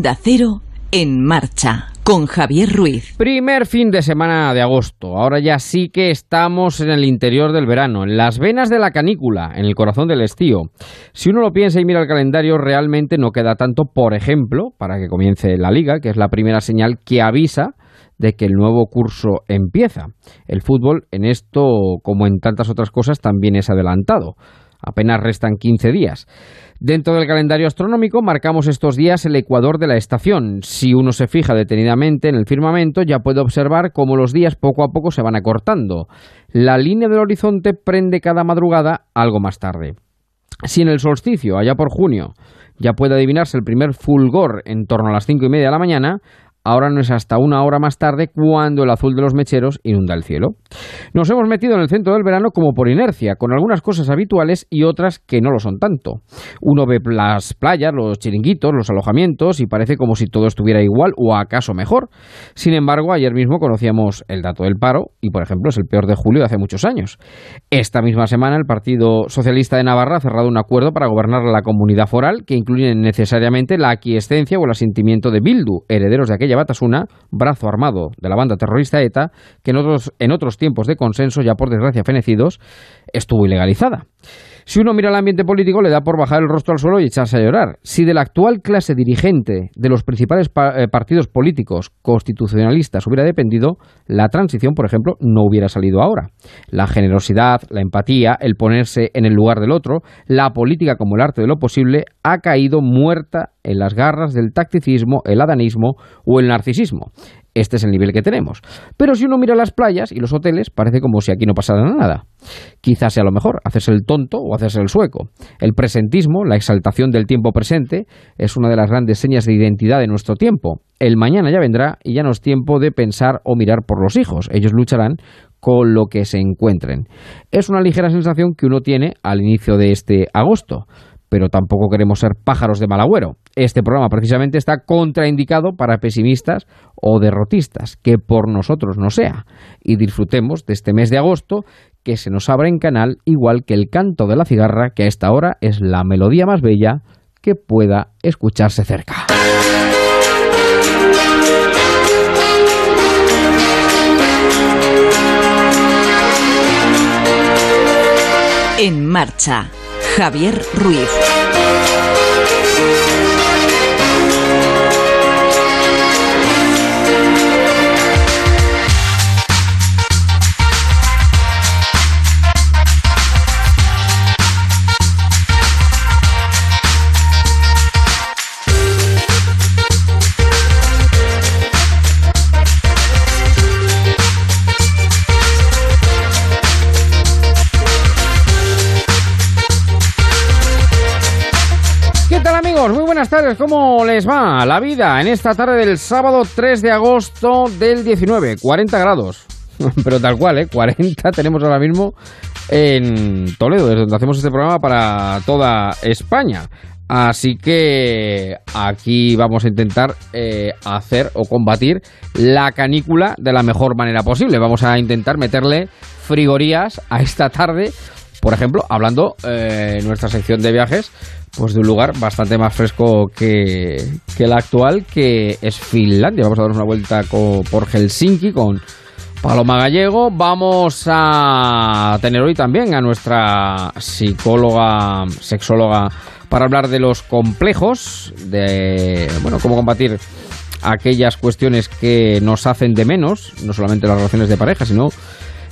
Onda Cero en marcha con Javier Ruiz. Primer fin de semana de agosto. Ahora ya sí que estamos en el interior del verano, en las venas de la canícula, en el corazón del estío. Si uno lo piensa y mira el calendario, realmente no queda tanto, por ejemplo, para que comience la liga, que es la primera señal que avisa de que el nuevo curso empieza. El fútbol en esto, como en tantas otras cosas, también es adelantado. Apenas restan 15 días. Dentro del calendario astronómico marcamos estos días el ecuador de la estación. Si uno se fija detenidamente en el firmamento ya puede observar cómo los días poco a poco se van acortando. La línea del horizonte prende cada madrugada algo más tarde. Si en el solsticio, allá por junio, ya puede adivinarse el primer fulgor en torno a las cinco y media de la mañana, Ahora no es hasta una hora más tarde cuando el azul de los mecheros inunda el cielo. Nos hemos metido en el centro del verano como por inercia, con algunas cosas habituales y otras que no lo son tanto. Uno ve las playas, los chiringuitos, los alojamientos y parece como si todo estuviera igual o acaso mejor. Sin embargo, ayer mismo conocíamos el dato del paro y, por ejemplo, es el peor de julio de hace muchos años. Esta misma semana el Partido Socialista de Navarra ha cerrado un acuerdo para gobernar la comunidad foral que incluye necesariamente la aquiescencia o el asentimiento de Bildu, herederos de aquella Batasuna, brazo armado de la banda terrorista ETA, que en otros, en otros tiempos de consenso, ya por desgracia fenecidos, estuvo ilegalizada. Si uno mira el ambiente político, le da por bajar el rostro al suelo y echarse a llorar. Si de la actual clase dirigente de los principales eh, partidos políticos constitucionalistas hubiera dependido, la transición, por ejemplo, no hubiera salido ahora. La generosidad, la empatía, el ponerse en el lugar del otro, la política como el arte de lo posible, ha caído muerta en las garras del tacticismo, el adanismo o el narcisismo. Este es el nivel que tenemos. Pero si uno mira las playas y los hoteles, parece como si aquí no pasara nada. Quizás sea lo mejor, hacerse el tonto o hacerse el sueco. El presentismo, la exaltación del tiempo presente, es una de las grandes señas de identidad de nuestro tiempo. El mañana ya vendrá y ya no es tiempo de pensar o mirar por los hijos. Ellos lucharán con lo que se encuentren. Es una ligera sensación que uno tiene al inicio de este agosto pero tampoco queremos ser pájaros de mal agüero. Este programa precisamente está contraindicado para pesimistas o derrotistas, que por nosotros no sea. Y disfrutemos de este mes de agosto que se nos abre en canal, igual que el canto de la cigarra, que a esta hora es la melodía más bella que pueda escucharse cerca. En marcha Javier Ruiz. Buenas tardes. ¿Cómo les va la vida en esta tarde del sábado 3 de agosto del 19? 40 grados. Pero tal cual, ¿eh? 40 tenemos ahora mismo en Toledo, desde donde hacemos este programa para toda España. Así que aquí vamos a intentar eh, hacer o combatir la canícula de la mejor manera posible. Vamos a intentar meterle frigorías a esta tarde por ejemplo, hablando eh, en nuestra sección de viajes, pues de un lugar bastante más fresco que, el actual, que es Finlandia. Vamos a darnos una vuelta por Helsinki con Paloma Gallego. Vamos a tener hoy también a nuestra psicóloga, sexóloga, para hablar de los complejos, de bueno, cómo combatir aquellas cuestiones que nos hacen de menos, no solamente las relaciones de pareja, sino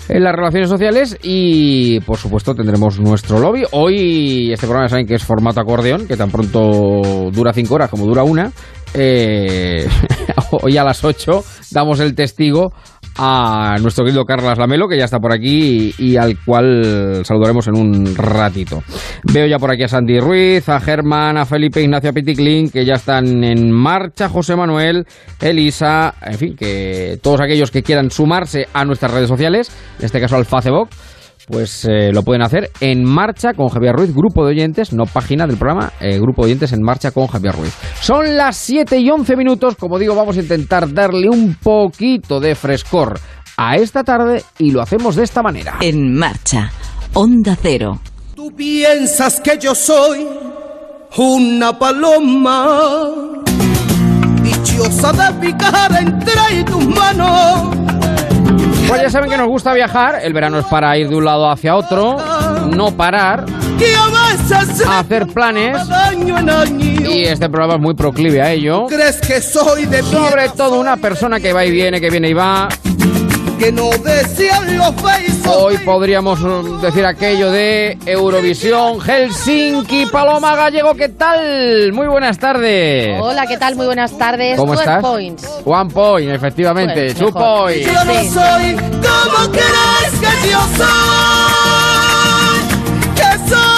en las relaciones sociales y por supuesto tendremos nuestro lobby. Hoy este programa saben que es formato acordeón, que tan pronto dura cinco horas como dura una. Eh, hoy a las 8 damos el testigo a nuestro querido Carlos Lamelo, que ya está por aquí y, al cual saludaremos en un ratito. Veo ya por aquí a Sandy Ruiz, a Germán, a Felipe Ignacio, Piticlin, que ya están en marcha, José Manuel, Elisa, en fin, que todos aquellos que quieran sumarse a nuestras redes sociales, en este caso al Facebook, pues eh, lo pueden hacer en marcha con Javier Ruiz, grupo de oyentes, no página del programa, eh, grupo de oyentes en marcha con Javier Ruiz. Son las 7 y 11 minutos, como digo, vamos a intentar darle un poquito de frescor a esta tarde y lo hacemos de esta manera. En marcha, Onda Cero. Tú piensas que yo soy una paloma deseosa de picar entre tus manos. Pues ya saben que nos gusta viajar, el verano es para ir de un lado hacia otro, no parar, a hacer planes y este programa es muy proclive a ello. ¿Crees que soy de Sobre todo una persona que va y viene, que viene y va. Que no desean los besos? Hoy podríamos mm, decir aquello de Eurovisión, Helsinki, Paloma Gallego, ¿qué tal? Muy buenas tardes. Hola, ¿qué tal? Muy buenas tardes. ¿Cómo estás? Points. One point, efectivamente. Pues, Two points. Yo no soy como crees que yo soy, que soy.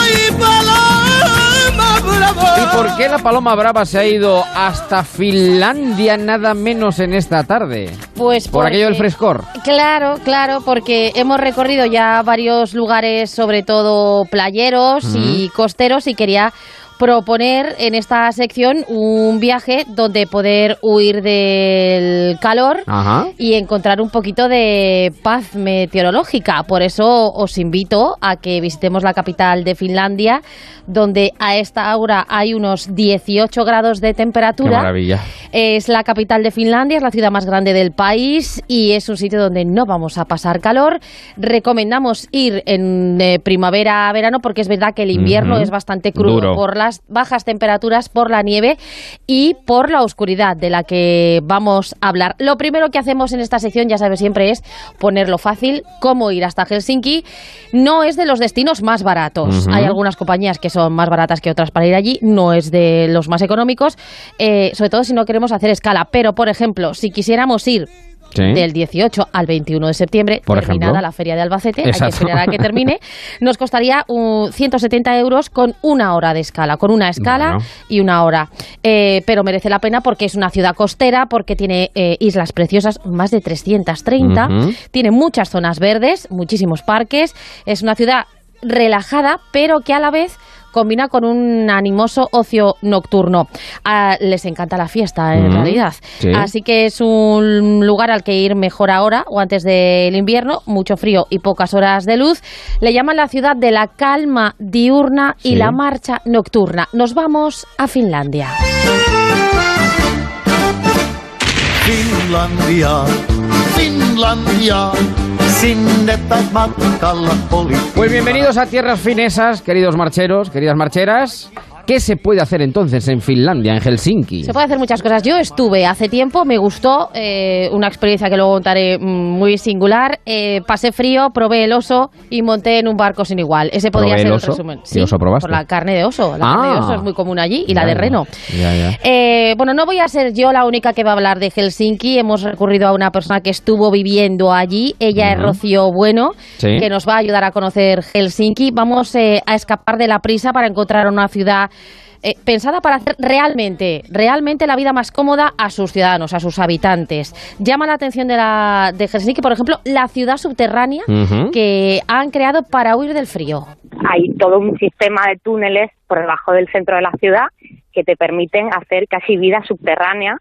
¿Y por qué la Paloma Brava se ha ido hasta Finlandia nada menos en esta tarde? Pues Por aquello del frescor. Claro, claro, porque hemos recorrido ya varios lugares, sobre todo playeros y costeros, y quería proponer en esta sección un viaje donde poder huir del calor Ajá. y encontrar un poquito de paz meteorológica. Por eso os invito a que visitemos la capital de Finlandia, donde a esta hora hay unos 18 grados de Qué temperatura. maravilla. Es la capital de Finlandia, es la ciudad más grande del país y es un sitio donde no vamos a pasar calor. Recomendamos ir en eh, primavera, verano, porque es verdad que el invierno Ujú. es bastante crudo Duro. por las bajas temperaturas, por la nieve y por la oscuridad de la que vamos a hablar. Lo primero que hacemos en esta sección, ya sabes, siempre es ponerlo fácil, cómo ir hasta Helsinki. No es de los destinos más baratos. Hay algunas compañías que son más baratas que otras para ir allí, no es de los más económicos, eh, sobre todo si no queremos hacer escala. Pero, por ejemplo, si quisiéramos ir Sí. del 18 al 21 de septiembre, Por terminada ejemplo. la feria de Albacete, hay que esperar a que termine, nos costaría un 170 euros con una hora de escala, con una escala Bueno. y una hora. Eh, pero merece la pena porque es una ciudad costera, porque tiene eh, islas preciosas, más de 330, Ujú. tiene muchas zonas verdes, muchísimos parques, es una ciudad relajada, pero que a la vez combina con un animoso ocio nocturno. Ah, les encanta la fiesta, en Mm, realidad. sí. Así que es un lugar al que ir mejor ahora o antes del invierno, mucho frío y pocas horas de luz. Le llaman la ciudad de la calma diurna y Sí. la marcha nocturna. Nos vamos a Finlandia. Finlandia, Finlandia, matkalla oli. Pues bienvenidos a Tierras Finesas, queridos marcheros, queridas marcheras. ¿Qué se puede hacer entonces en Finlandia, en Helsinki? Se puede hacer muchas cosas. Yo estuve hace tiempo, me gustó, eh, una experiencia que luego contaré mm, muy singular. Eh, pasé frío, probé el oso y monté en un barco sin igual. Ese podría ¿Probé ser el oso? resumen. ¿Qué oso probaste? Por la carne de oso. La Ah. carne de oso es muy común allí y la de reno. Ya, ya. Eh, bueno, no voy a ser yo la única que va a hablar de Helsinki. Hemos recurrido a una persona que estuvo viviendo allí. Ella es. Rocío Bueno, Sí. que nos va a ayudar a conocer Helsinki. Vamos eh, a escapar de la prisa para encontrar una ciudad eh, pensada para hacer realmente, realmente la vida más cómoda a sus ciudadanos, a sus habitantes. Llama la atención de, la, de Helsinki, por ejemplo, la ciudad subterránea que han creado para huir del frío. hay todo un sistema de túneles por debajo del centro de la ciudad que te permiten hacer casi vida subterránea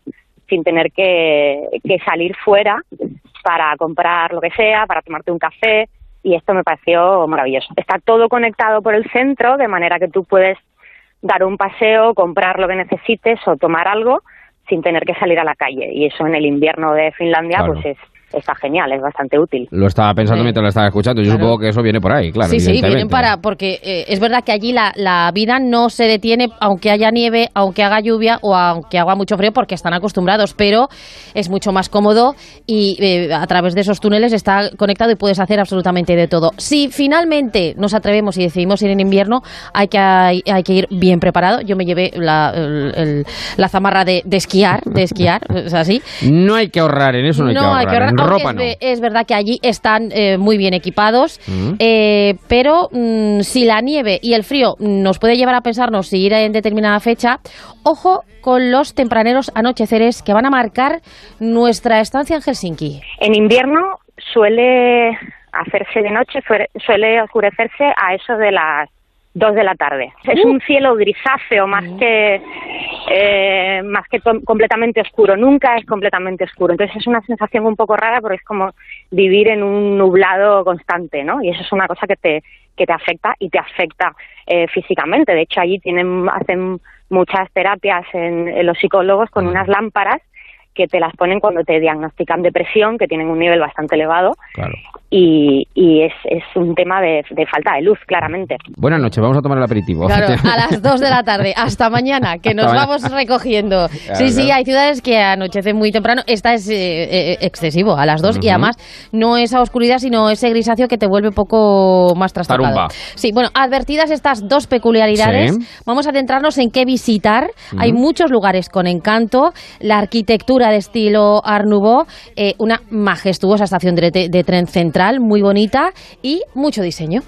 sin tener que, que salir fuera para comprar lo que sea, para tomarte un café y esto me pareció maravilloso. Está todo conectado por el centro de manera que tú puedes dar un paseo, comprar lo que necesites o tomar algo sin tener que salir a la calle y eso en el invierno de Finlandia Claro. pues es está genial, es bastante útil. Lo estaba pensando Sí. mientras lo estaba escuchando. Yo Claro. supongo que eso viene por ahí, claro. sí, sí, vienen para, porque eh, es verdad que allí la, la vida no se detiene aunque haya nieve, aunque haga lluvia o aunque haga mucho frío porque están acostumbrados, pero es mucho más cómodo y eh, a través de esos túneles está conectado y puedes hacer absolutamente de todo. Si finalmente nos atrevemos y decidimos ir en invierno, hay que, hay, hay que ir bien preparado. Yo me llevé la, el- el- la zamarra de, de esquiar, de esquiar, es así. No hay que ahorrar, en eso no hay que ahorrar. En aunque ropa es, no. ve- es verdad que allí están eh, muy bien equipados, Mm. eh, pero mm, si la nieve y el frío nos puede llevar a pensarnos si ir en determinada fecha, ojo con los tempraneros anocheceres que van a marcar nuestra estancia en Helsinki. En invierno suele hacerse de noche, suele oscurecerse a eso de las 2 de la tarde. Es un cielo grisáceo más que eh, más que completamente oscuro. Nunca es completamente oscuro. Entonces es una sensación un poco rara porque es como vivir en un nublado constante, ¿no? Y eso es una cosa que te que te afecta y te afecta eh, físicamente. De hecho, allí tienen hacen muchas terapias en, en los psicólogos con unas lámparas que te las ponen cuando te diagnostican depresión, que tienen un nivel bastante elevado. Claro. Y, y es, es un tema de, de falta de luz, claramente. Buenas noches, vamos a tomar el aperitivo. Claro, a las 2 de la tarde. Hasta mañana, que nos mañana. vamos recogiendo. Claro, sí, sí, hay ciudades que anochecen muy temprano. Esta es eh, eh, excesivo, a las 2. Y Ujú. además no esa oscuridad, sino ese grisáceo que te vuelve un poco más trastocado. Tarumba. Sí, bueno, advertidas estas dos peculiaridades, Sí. vamos a centrarnos en qué visitar. Hay muchos lugares con encanto, la arquitectura de estilo Art eh, una majestuosa estación de, tren central, muy bonita, y mucho diseño.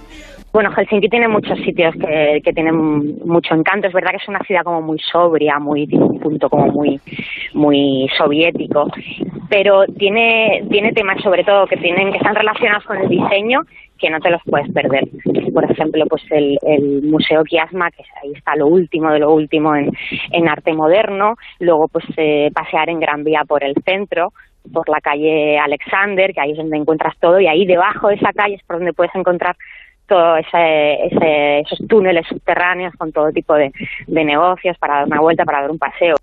Bueno, Helsinki tiene muchos sitios que, tienen mucho encanto. Es verdad que es una ciudad como muy sobria, muy tiene un punto como muy muy soviético, pero tiene tiene temas sobre todo que tienen que están relacionados con el diseño que no te los puedes perder. Por ejemplo, pues el, el Museo Kiasma, que ahí está lo último de lo último en, en arte moderno. Luego, pues eh, pasear en Gran Vía por el centro, por la calle Alexander, que ahí es donde encuentras todo, y ahí debajo de esa calle es por donde puedes encontrar todos esos túneles subterráneos con todo tipo de, de negocios para dar una vuelta, para dar un paseo.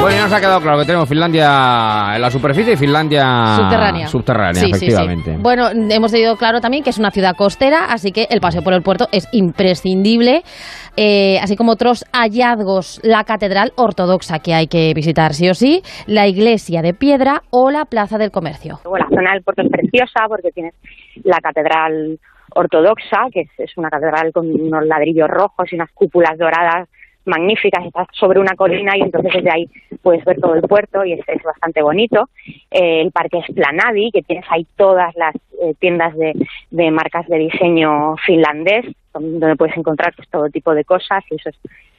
Bueno, ya nos ha quedado claro que tenemos Finlandia en la superficie y Finlandia subterránea. subterránea, Sí, sí, sí. efectivamente. Bueno, hemos tenido claro también que es una ciudad costera, así que el paseo por el puerto es imprescindible. Eh, así como otros hallazgos, la catedral ortodoxa que hay que visitar sí o sí, la iglesia de piedra o la plaza del comercio. Luego la zona del puerto es preciosa porque tienes la catedral ortodoxa, que es, es una catedral con unos ladrillos rojos y unas cúpulas doradas magníficas, estás sobre una colina y entonces desde ahí puedes ver todo el puerto y es, es bastante bonito. Eh, el parque Esplanadi, que tienes ahí todas las eh, tiendas de, de marcas de diseño finlandés, don- donde puedes encontrar pues, todo tipo de cosas y eso es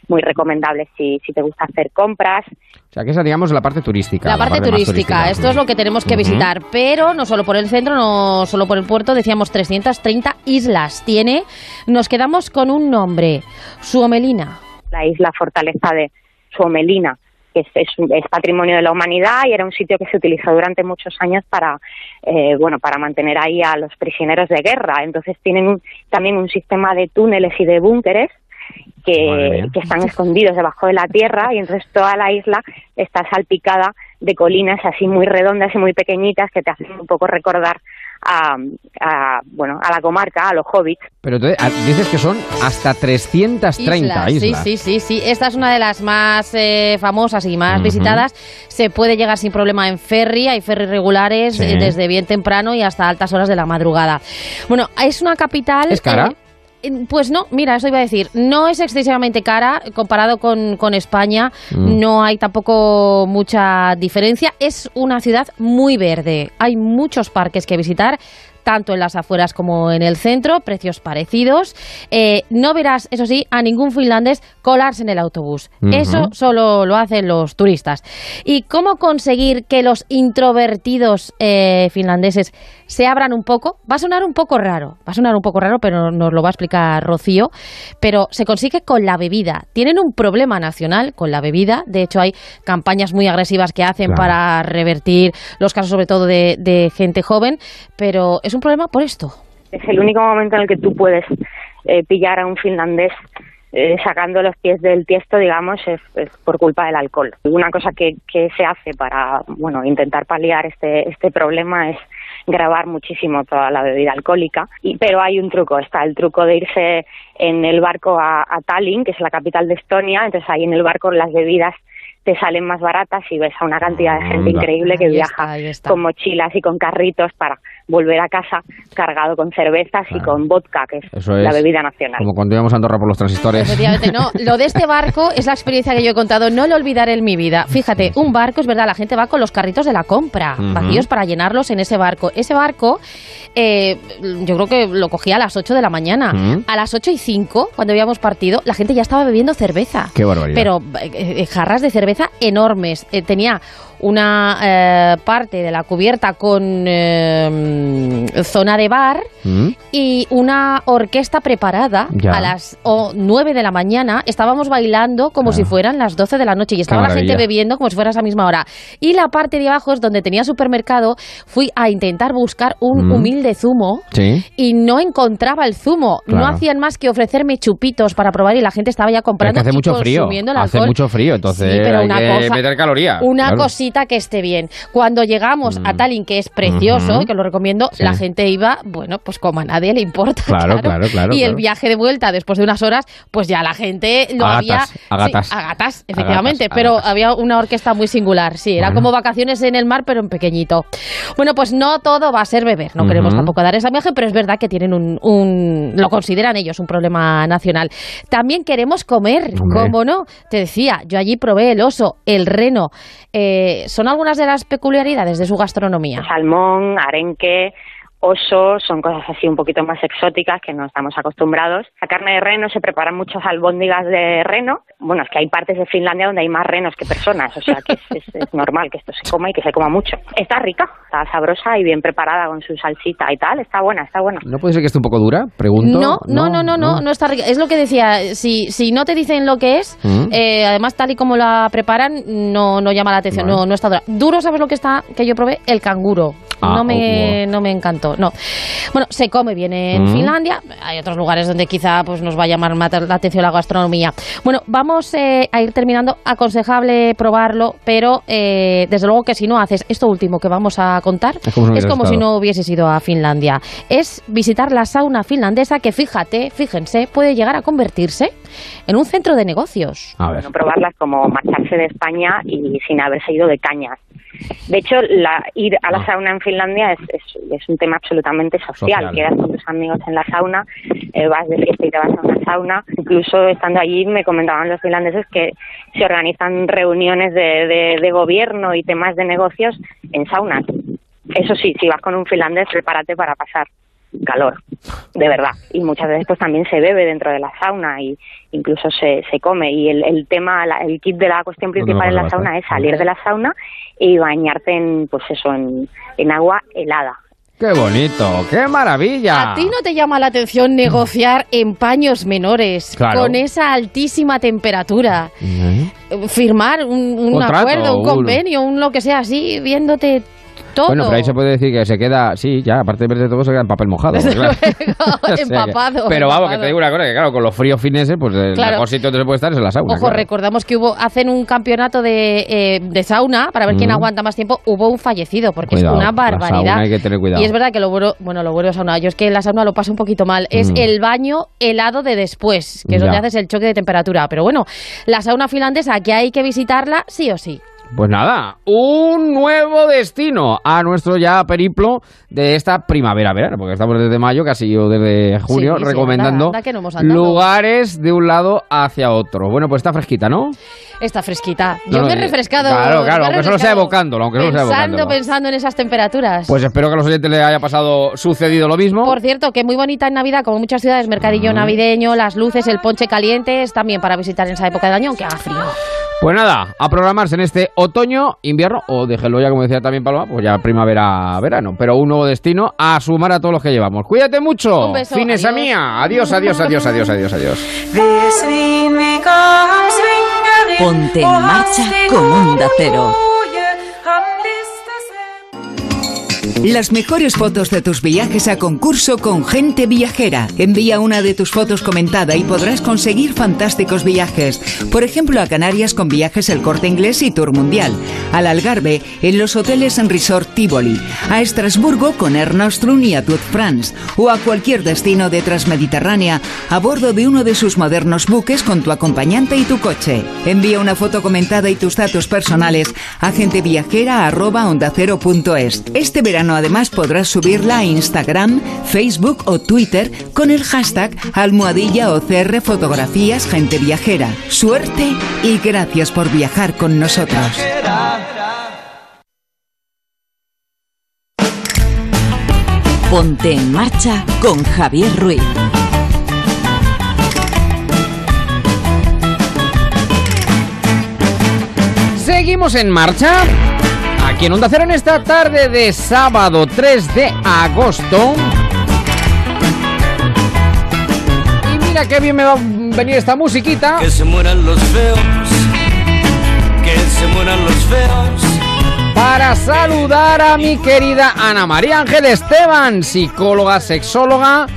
muy recomendable si, si te gusta hacer compras. O sea, que esa, digamos, la parte turística. La parte turística, esto es lo que tenemos que visitar, pero no solo por el centro, no solo por el puerto, decíamos 330 islas tiene. Nos quedamos con un nombre, Suomelina. La isla fortaleza de Suomelina, que es, es, es patrimonio de la humanidad y era un sitio que se utilizó durante muchos años para, eh, bueno, para mantener ahí a los prisioneros de guerra. Entonces tienen un- también un sistema de túneles y de búnkeres que, que están escondidos debajo de la tierra y entonces toda la isla está salpicada de colinas así muy redondas y muy pequeñitas que te hacen un poco recordar a, a, bueno a la comarca, a los hobbits. Pero entonces, ah, dices que son hasta 330 islas. Sí, sí, sí, sí. Esta es una de las más eh, famosas y más visitadas. Se puede llegar sin problema en ferry, hay ferries regulares Sí. eh, desde bien temprano y hasta altas horas de la madrugada. Bueno, es una capital... ¿Es cara? eh, pues no, mira, eso iba a decir. No es excesivamente cara comparado con, con España. Mm. No hay tampoco mucha diferencia. Es una ciudad muy verde. Hay muchos parques que visitar tanto en las afueras como en el centro, precios parecidos. Eh, no verás, eso sí, a ningún finlandés colarse en el autobús. Eso solo lo hacen los turistas. ¿Y cómo conseguir que los introvertidos eh, finlandeses se abran un poco? Va a sonar un poco raro, va a sonar un poco raro, pero nos lo va a explicar Rocío. Pero se consigue con la bebida. Tienen un problema nacional con la bebida. De hecho, hay campañas muy agresivas que hacen Claro. para revertir los casos, sobre todo de, de gente joven. Pero es un problema por esto. Es el único momento en el que tú puedes eh, pillar a un finlandés eh, sacando los pies del tiesto, digamos, es, es por culpa del alcohol. Una cosa que, que se hace para, bueno, intentar paliar este, este problema es grabar muchísimo toda la bebida alcohólica, y, pero hay un truco, está el truco de irse en el barco a, a Tallinn, que es la capital de Estonia, entonces ahí en el barco las bebidas te salen más baratas y ves a una cantidad de gente Anda. increíble que Ahí viaja está, ahí está. con mochilas y con carritos para volver a casa cargado con cervezas y con vodka, que es Eso la bebida nacional. Como cuando íbamos a Andorra por los transistores. Efectivamente, no. Lo de este barco es la experiencia que yo he contado, no lo olvidaré en mi vida. Fíjate, un barco, es verdad, la gente va con los carritos de la compra, vacíos para llenarlos en ese barco. Ese barco, eh, yo creo que lo cogía a las 8 de la mañana. A las 8 y 5, cuando habíamos partido, la gente ya estaba bebiendo cerveza. Qué barbaridad. Pero eh, eh, jarras de cerveza enormes. Eh, tenía una eh, parte de la cubierta con eh, zona de bar ¿Mm? y una orquesta preparada Ya. a las o, 9 de la mañana. Estábamos bailando como si fueran las 12 de la noche y estaba la gente bebiendo como si fuera esa misma hora. Y la parte de abajo es donde tenía supermercado. Fui a intentar buscar un Mm. humilde zumo Sí. y no encontraba el zumo. No hacían más que ofrecerme chupitos para probar y la gente estaba ya Pero es comprando que hace y mucho frío. Hace mucho frío, entonces Sí, pero hay una que cosa- meter calorías. Una claro. cosita que esté bien. Cuando llegamos a Tallinn, que es precioso, y que lo recomiendo, Sí. la gente iba, bueno, pues como a nadie le importa. Claro, claro, claro, Y el viaje de vuelta, después de unas horas, pues ya la gente lo A había. gatas, a gatas. Sí, a gatas, efectivamente. pero había una orquesta muy singular, sí. Era Bueno. como vacaciones en el mar, pero en pequeñito. Bueno, pues no todo va a ser beber. No queremos tampoco dar esa imagen, pero es verdad que tienen un, un- Lo consideran ellos un problema nacional. También queremos comer. ¿cómo no? Te decía, yo allí probé el oso, el reno. Eh, son algunas de las peculiaridades de su gastronomía. salmón, arenque, oso, son cosas así un poquito más exóticas que no estamos acostumbrados. La carne de reno se preparan muchas albóndigas de reno. Bueno, es que hay partes de Finlandia donde hay más renos que personas, o sea que es, es- es normal que esto se coma y que se coma mucho. Está rica, está sabrosa y bien preparada con su salsita y tal. Está buena, está buena. ¿No puede ser que esté un poco dura? Pregunto. No, no, no, no, no, no está rica. Es lo que decía, si, si no te dicen lo que es, Mm. eh, además tal y como la preparan, no, no llama la atención, Vale. no, no está dura. Duro, ¿sabes lo que está? Que yo probé, el canguro. Ah, no, me, oh, no me encantó, no. Bueno, se come bien en Mm. Finlandia, hay otros lugares donde quizá pues, nos va a llamar la atención la gastronomía. Bueno, vamos eh, a ir terminando, aconsejable probarlo, pero eh, desde luego que si no haces esto último que vamos a contar, Es como si no es como si no hubieses ido a Finlandia. Es visitar la sauna finlandesa que, fíjate, fíjense, puede llegar a convertirse en un centro de negocios. A ver. no probarlas como marcharse de España y sin haberse ido de cañas. De hecho, la, ir a la Ah. sauna en Finlandia es, es, es un tema absolutamente social. Social. Quedas con tus amigos en la sauna, eh, vas de fiesta y te vas a una sauna. Incluso estando allí me comentaban los finlandeses que se organizan reuniones de, de, de gobierno y temas de negocios en saunas. Eso sí, si vas con un finlandés, prepárate para pasar calor, de verdad. Y muchas veces pues también se bebe dentro de la sauna y incluso se, se come. Y el, el tema, la- el kit de la cuestión No principal en la sauna es salir de la sauna y bañarte en, pues eso, en, en agua helada. ¡Qué bonito! ¡Qué maravilla! ¿A ti no te llama la atención negociar en paños menores Claro. con esa altísima temperatura? Firmar un, un acuerdo, un- convenio, un lo que sea así, viéndote todo. Bueno, pero ahí se puede decir que se queda, sí, ya, aparte de verte todo, se queda en papel mojado. Claro. luego, O sea que- empapado, Pero vamos, que te digo una cosa, que claro, con los fríos fineses, pues el Claro. mejor sitio donde se puede estar es en la sauna. Ojo, claro. recordamos que hubo hacen un campeonato de, eh, de sauna para ver quién Mm. aguanta más tiempo. Hubo un fallecido porque Cuidado, es una la barbaridad. sauna hay que tener cuidado. Y es verdad que lo bueno, bueno, lo bueno de sauna, yo es que en la sauna lo paso un poquito mal. Es Mm. el baño helado de después, que es donde Ya. haces el choque de temperatura. Pero bueno, la sauna finlandesa que hay que visitarla sí o sí. Pues nada, un nuevo destino a nuestro ya periplo de esta primavera-verano, porque estamos desde mayo, casi o desde junio, Sí, sí, recomendando anda, anda no lugares de un lado hacia otro. Bueno, pues está fresquita, ¿no? Está fresquita. Yo no, me he eh, refrescado. claro, claro, aunque solo sea evocándolo, aunque solo sea pensando, evocándolo. pensando en esas temperaturas. Pues espero que a los oyentes les haya pasado sucedido lo mismo. Por cierto, que muy bonita en Navidad, como muchas ciudades, mercadillo Ah. navideño, las luces, el ponche caliente, es también para visitar en esa época del año, aunque haga frío. Pues nada, a programarse en este otoño, invierno, o déjenlo ya, como decía también Paloma, pues ya primavera, verano. Pero un nuevo destino a sumar a todos los que llevamos. Cuídate mucho, Un beso, finesa adiós. mía. Adiós, adiós, adiós, adiós, adiós, adiós. Ponte en marcha con Onda Cero. Las mejores fotos de tus viajes a concurso con Gente Viajera. Envía una de tus fotos comentada y podrás conseguir fantásticos viajes. Por ejemplo, a Canarias con viajes El Corte Inglés y Tour Mundial. Al Algarve en los hoteles en Resort Tivoli. A Estrasburgo con Air Nostrum y Atuot France. O a cualquier destino de Transmediterránea a bordo de uno de sus modernos buques con tu acompañante y tu coche. Envía una foto comentada y tus datos personales a genteviajera@ondacero.es. Este verano además podrás subirla a Instagram, Facebook o Twitter con el hashtag almohadilla OCR Fotografías Gente Viajera. Suerte y gracias por viajar con nosotros. Ponte en marcha con Javier Ruiz. Seguimos en marcha. Aquí en Onda Cero en esta tarde de sábado 3 de agosto. Y mira qué bien me va a venir esta musiquita. Que se mueran los feos, que se mueran los feos. Para saludar a mi querida Ana María Ángel Esteban, psicóloga, sexóloga,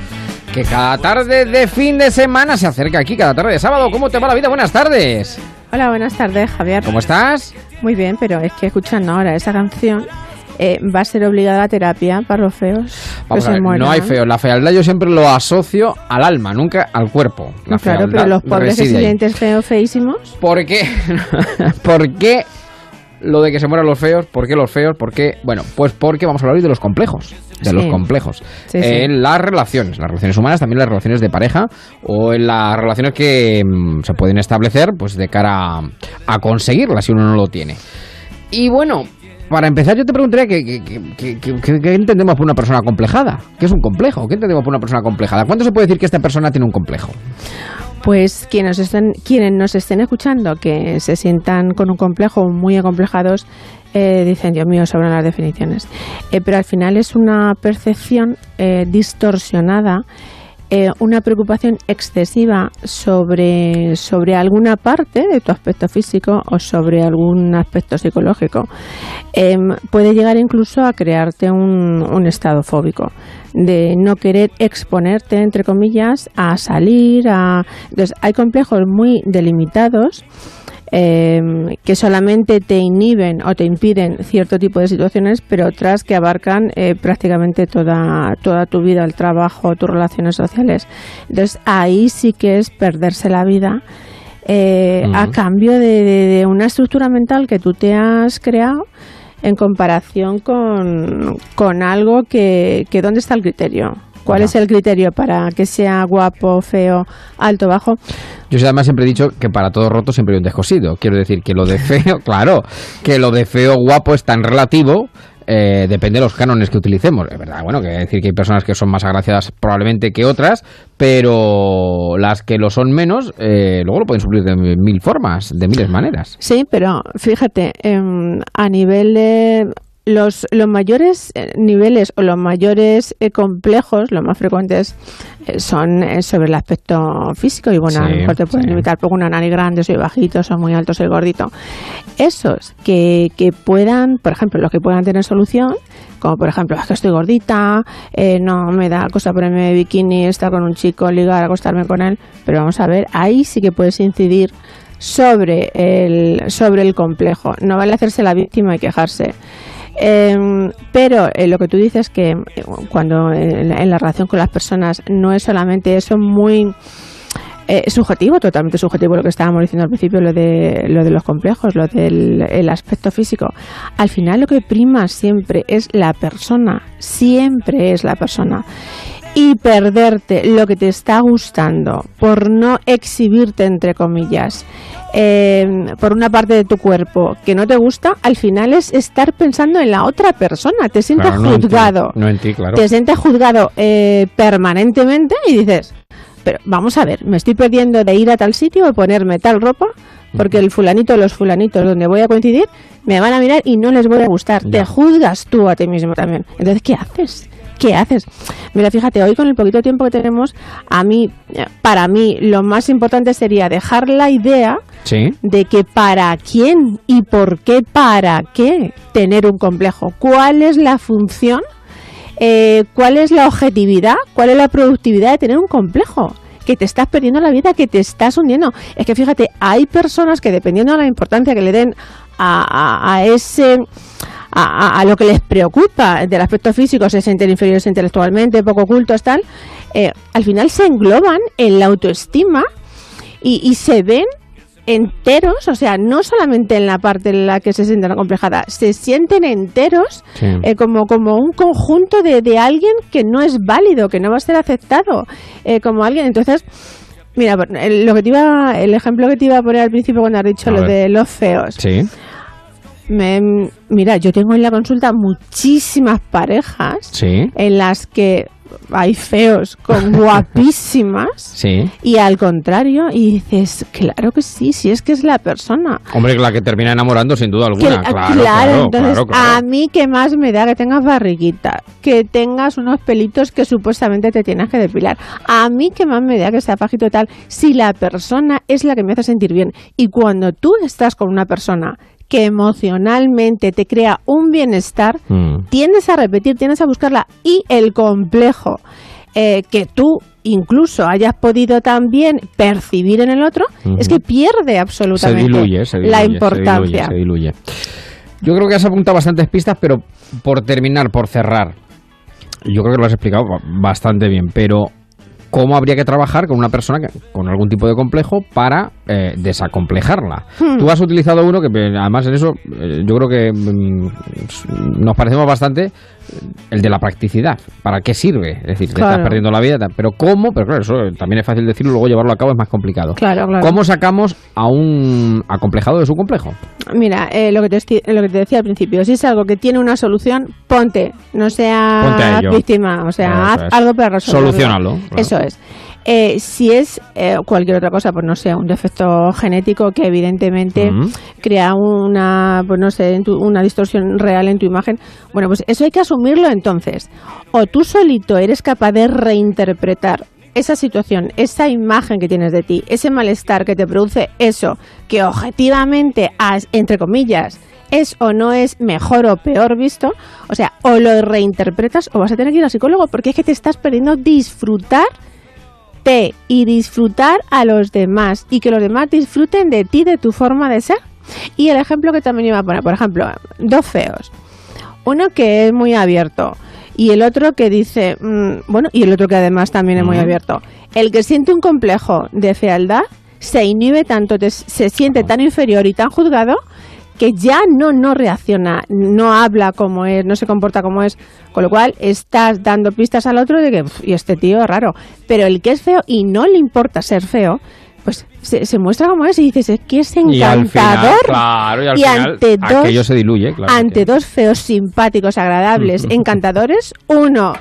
que cada tarde de fin de semana se acerca aquí, cada tarde de sábado. ¿Cómo te va la vida? Buenas tardes. Hola, buenas tardes, Javier. ¿Cómo estás? Muy bien, pero es que escuchando ahora esa canción eh, va a ser obligada la terapia para los feos. Vamos que a se ver, mueran. no hay feo. La fealdad yo siempre lo asocio al alma, nunca al cuerpo. La claro, pero los pobres residentes feos, feísimos. ¿Por qué? ¿Por qué lo de que se mueran los feos? ¿Por qué los feos? ¿Por qué? Bueno, pues porque vamos a hablar hoy de los complejos. De Sí. los complejos. Sí, sí. En las relaciones, las relaciones humanas, también las relaciones de pareja o en las relaciones que mm, se pueden establecer pues de cara a, a conseguirlas si uno no lo tiene. Y bueno, para empezar yo te preguntaría que entendemos por una persona complejada. ¿Qué es un complejo? ¿Qué entendemos por una persona complejada? ¿Cuánto se puede decir que esta persona tiene un complejo? Pues quienes, estén, quienes nos estén escuchando que se sientan con un complejo muy acomplejados, eh, dicen, Dios mío, sobran las definiciones. Eh, pero al final es una percepción eh, distorsionada, eh, una preocupación excesiva sobre, sobre alguna parte de tu aspecto físico o sobre algún aspecto psicológico. Em, puede llegar incluso a crearte un, un estado fóbico de no querer exponerte, entre comillas, a salir. A... Entonces, hay complejos muy delimitados eh, que solamente te inhiben o te impiden cierto tipo de situaciones, pero otras que abarcan eh, prácticamente toda, toda tu vida, el trabajo, tus relaciones sociales. Entonces, ahí sí que es perderse la vida. eh, a cambio de, de- de una estructura mental que tú te has creado en comparación con, con algo que, que ¿dónde está el criterio? ¿Cuál es el criterio para que sea guapo, feo, alto, bajo? Yo además siempre he dicho que para todo roto siempre hay un descosido. Quiero decir que lo de feo, claro, que lo de feo guapo es tan relativo. eh, depende de los cánones que utilicemos. Es verdad, bueno, que decir que hay personas que son más agraciadas probablemente que otras, pero las que lo son menos, eh, luego lo pueden suplir de mil formas, de miles maneras. Sí, pero fíjate, em, a nivel de los, los mayores eh, niveles o los mayores eh, complejos, los más frecuentes, eh, son eh, sobre el aspecto físico. Y bueno, a lo mejor te pueden sí. limitar por una nariz grande, soy bajito, soy muy alto, soy gordito. Esos que, que puedan, por ejemplo, los que puedan tener solución, como por ejemplo, es que estoy gordita, eh, no me da cosa ponerme de bikini, estar con un chico, ligar, acostarme con él. Pero vamos a ver, ahí sí que puedes incidir sobre el, sobre el complejo. No vale hacerse la víctima y quejarse. Em, pero eh, lo que tú dices que eh, cuando en la, en la relación con las personas no es solamente eso muy eh, subjetivo, totalmente subjetivo lo que estábamos diciendo al principio, lo de, lo de los complejos, lo del el aspecto físico. Al final lo que prima siempre es la persona, siempre es la persona. Y perderte lo que te está gustando por no exhibirte, entre comillas, eh, por una parte de tu cuerpo que no te gusta, al final es estar pensando en la otra persona. Te sientes Claro, no en ti, juzgado No en ti, claro. te sientes juzgado eh, permanentemente y dices, pero vamos a ver, me estoy perdiendo de ir a tal sitio o ponerme tal ropa porque el fulanito o los fulanitos donde voy a coincidir me van a mirar y no les voy a gustar. Ya. Te juzgas tú a ti mismo también. Entonces, ¿qué haces? ¿Qué haces? Mira, fíjate, hoy con el poquito tiempo que tenemos, a mí, para mí, lo más importante sería dejar la idea Sí. de que para quién y por qué para qué tener un complejo. ¿Cuál es la función? Eh, ¿Cuál es la objetividad? ¿Cuál es la productividad de tener un complejo? Que te estás perdiendo la vida, que te estás hundiendo. Es que fíjate, hay personas que dependiendo de la importancia que le den a, a- a ese... A, a- lo que les preocupa del aspecto físico, se sienten inferiores intelectualmente, poco cultos, tal, eh, al final se engloban en la autoestima y, y se ven enteros, o sea, no solamente en la parte en la que se sienten acomplejada, se sienten enteros Sí. eh, como, como un conjunto de, de alguien que no es válido, que no va a ser aceptado eh, como alguien. Entonces, mira, el, lo que te iba, el ejemplo que te iba a poner al principio cuando has dicho A lo ver. de los feos. Sí. Me- mira, yo tengo en la consulta muchísimas parejas Sí. en las que hay feos con guapísimas. Sí. Y al contrario, y dices, claro que sí, si es que es la persona. Hombre, la que termina enamorando sin duda Que- alguna. claro, claro, entonces claro, claro. a mí que más me da que tengas barriguita, que tengas unos pelitos que supuestamente te tienes que depilar. A mí que más me da que sea fajito tal, si la persona es la que me hace sentir bien. Y cuando tú estás con una persona que emocionalmente te crea un bienestar, Mm. tienes a repetir, tienes a buscarla. Y el complejo eh, que tú incluso hayas podido también percibir en el otro, es que pierde Se absolutamente diluye, se diluye. la se importancia. diluye, se diluye. Yo creo que has apuntado bastantes pistas, pero por terminar, por cerrar, yo creo que lo has explicado ba- bastante bien, pero ¿cómo habría que trabajar con una persona que- con algún tipo de complejo para eh, desacomplejarla? Hmm. Tú has utilizado uno que eh, además en eso eh, yo creo que mm, nos parecemos bastante eh, el de la practicidad. ¿Para qué sirve? Es decir, te Claro. estás perdiendo la vida, pero ¿cómo? Pero claro, eso también es fácil decirlo, luego llevarlo a cabo es más complicado. Claro, claro. ¿Cómo sacamos a un acomplejado de su complejo? Mira, eh, lo, que te, lo que te decía al principio, si es algo que tiene una solución, ponte, no seas Ponte víctima, o sea, Eso haz es. algo para resolverlo. Soluciónalo, claro. Eso es. Eh, si es eh, cualquier otra cosa, pues no sé, un defecto genético que evidentemente Mm. crea una, pues no sé, tu- una distorsión real en tu imagen, bueno, pues eso hay que asumirlo entonces. O tú solito eres capaz de reinterpretar esa situación, esa imagen que tienes de ti, ese malestar que te produce eso, que objetivamente, has- entre comillas, es o no es mejor o peor visto, o sea, o lo reinterpretas o vas a tener que ir al psicólogo porque es que te estás perdiendo disfrutar y disfrutar a los demás y que los demás disfruten de ti, de tu forma de ser. Y el ejemplo que también iba a poner, por ejemplo, dos feos. Uno que es muy abierto y el otro que dice, mm, bueno, y el otro que además también es muy abierto. El que siente un complejo de fealdad se inhibe tanto, se siente tan inferior y tan juzgado que ya no, no reacciona, no habla como es, no se comporta como es, con lo cual estás dando pistas al otro de que, "Uf, y este tío es raro. Pero el que es feo y no le importa ser feo, pues se, se muestra como es y dices, es que es Y al final, encantador. claro, y al Y final ante dos- aquello se diluye, claro. Ante dos feos simpáticos, agradables, encantadores, uno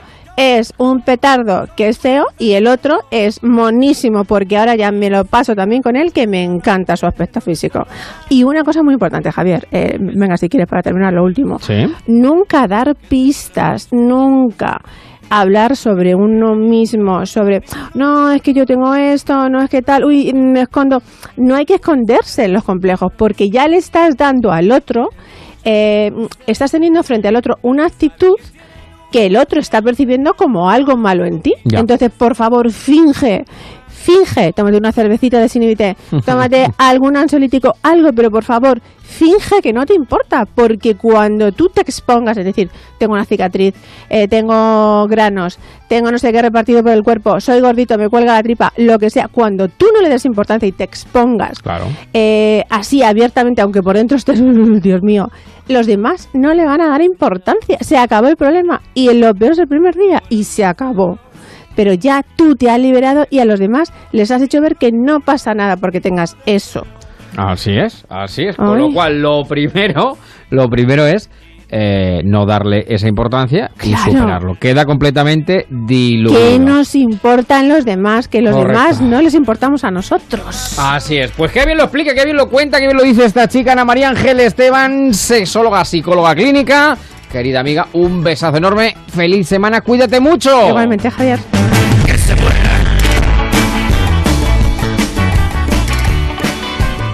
es un petardo que es feo y el otro es monísimo porque ahora ya me lo paso también con él que me encanta su aspecto físico. Y una cosa muy importante, Javier, eh, venga si quieres para terminar lo último. Sí. Nunca dar pistas, nunca hablar sobre uno mismo, sobre, no, es que yo tengo esto, no es que tal, uy, me escondo. No hay que esconderse en los complejos, porque ya le estás dando al otro, eh, estás teniendo frente al otro una actitud que el otro está percibiendo como algo malo en ti. Ya. Entonces, por favor, finge. Finge, tómate una cervecita de sinibite, tómate algún ansiolítico, algo, pero por favor, finge que no te importa, porque cuando tú te expongas, es decir, tengo una cicatriz, eh, tengo granos, tengo no sé qué repartido por el cuerpo, soy gordito, me cuelga la tripa, lo que sea, cuando tú no le des importancia y te expongas Claro. eh, así abiertamente, aunque por dentro estés, Dios mío, los demás no le van a dar importancia. Se acabó el problema y en lo peor es el primer día y se acabó. Pero ya tú te has liberado y a los demás les has hecho ver que no pasa nada porque tengas eso. Así es, así es. Con lo cual, lo primero, lo primero es eh, no darle esa importancia y superarlo. Queda completamente diluido. ¿Qué nos importan los demás? Que los Correcto. demás no les importamos a nosotros. Así es, pues qué bien lo explica, qué bien lo cuenta, qué bien lo dice esta chica Ana María Ángel Esteban, sexóloga, psicóloga clínica. Querida amiga, un besazo enorme, feliz semana, cuídate mucho. Igualmente, Javier.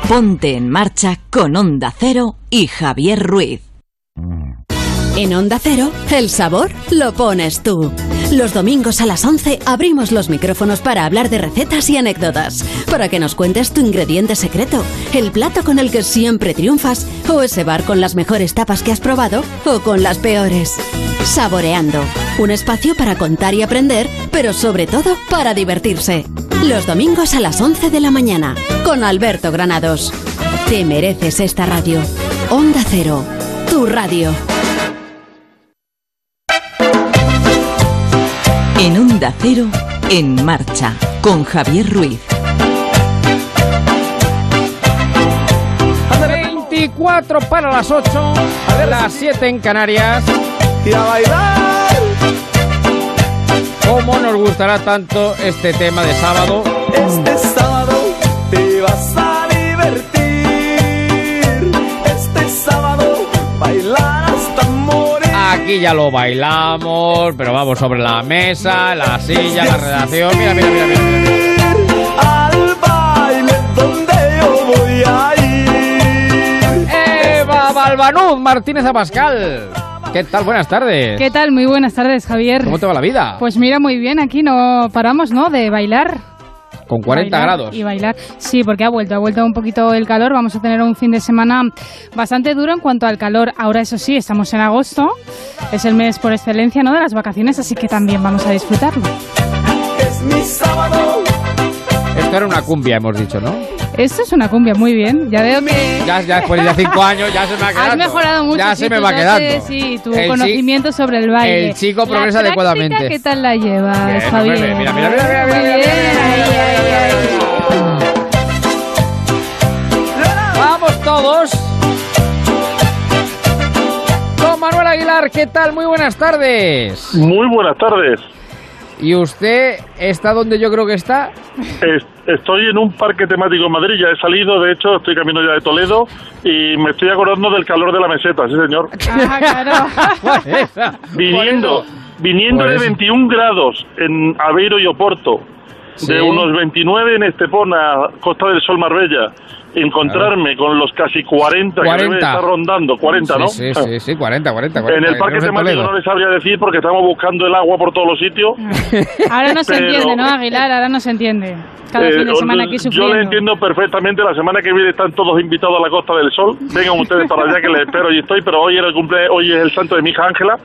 Ponte en marcha con Onda Cero y Javier Ruiz. En Onda Cero, el sabor lo pones tú. Los domingos a las 11 abrimos los micrófonos para hablar de recetas y anécdotas, para que nos cuentes tu ingrediente secreto, el plato con el que siempre triunfas, o ese bar con las mejores tapas que has probado, o con las peores. Saboreando, un espacio para contar y aprender, pero sobre todo para divertirse. Los domingos a las 11 de la mañana, con Alberto Granados. Te mereces esta radio. Onda Cero, tu radio. Onda Cero, en marcha con Javier Ruiz. 24 para las 8, las 7 en Canarias. Y a bailar. ¿Cómo nos gustará tanto este tema de sábado? Este sábado Aquí ya lo bailamos, pero vamos sobre la mesa, la silla, la redacción. Mira, mira, mira, mira. mira. Al baile donde yo voy a ir. Eva Balbanud Martínez Abascal. ¿Qué tal? Buenas tardes. ¿Qué tal? Muy buenas tardes, Javier. ¿Cómo te va la vida? Pues mira, muy bien, aquí no paramos, ¿no? De bailar. Con 40 Bailar grados. Y bailar. Sí, porque ha vuelto, ha vuelto un poquito el calor. Vamos a tener un fin de semana bastante duro en cuanto al calor. Ahora, eso sí, estamos en agosto. Es el mes por excelencia, ¿no? De las vacaciones, así que también vamos a disfrutarlo. Es mi sábado. Esto era una cumbia, hemos dicho, ¿no? Esto es una cumbia, muy bien. Ya veo que Ya, ya después de cinco años ya se me ha quedado. has mejorado mucho. Ya sí, se me va quedando. Sí, tu El conocimiento sobre el baile. el chico La progresa adecuadamente. ¿Qué tal la llevas, Bien, Javier? hombre, mira, mira, mira, mira, mira, Muy mira, bien, mira, ahí, ahí, ahí. ¡Vamos todos! Don Manuel Aguilar, ¿qué tal? Muy buenas tardes. Muy buenas tardes. ¿Y usted está donde yo creo que está? Es- Estoy en un parque temático en Madrid, ya he salido, de hecho, estoy camino ya de Toledo y me estoy acordando del calor de la meseta, sí señor. Ah, claro. Viniendo, viniendo de eso. 21 grados en Aveiro y Oporto, Sí. de unos 29 en Estepona, Costa del Sol, Marbella, encontrarme con los casi 40, que 40. debe estar rondando, 40, ¿no? Sí, sí, sí, sí, 40, 40, 40. En el que parque temático no les sabría decir porque estamos buscando el agua por todos los sitios. Ahora no se Pero- entiende, ¿no, Aguilar? Ahora no se entiende. Cada Eh, fin de semana aquí Yo sufriendo. le entiendo perfectamente. La semana que viene están todos invitados a la Costa del Sol. Vengan ustedes para allá que les espero y estoy. Pero hoy era el cumple, hoy es el santo de mi hija Ángela.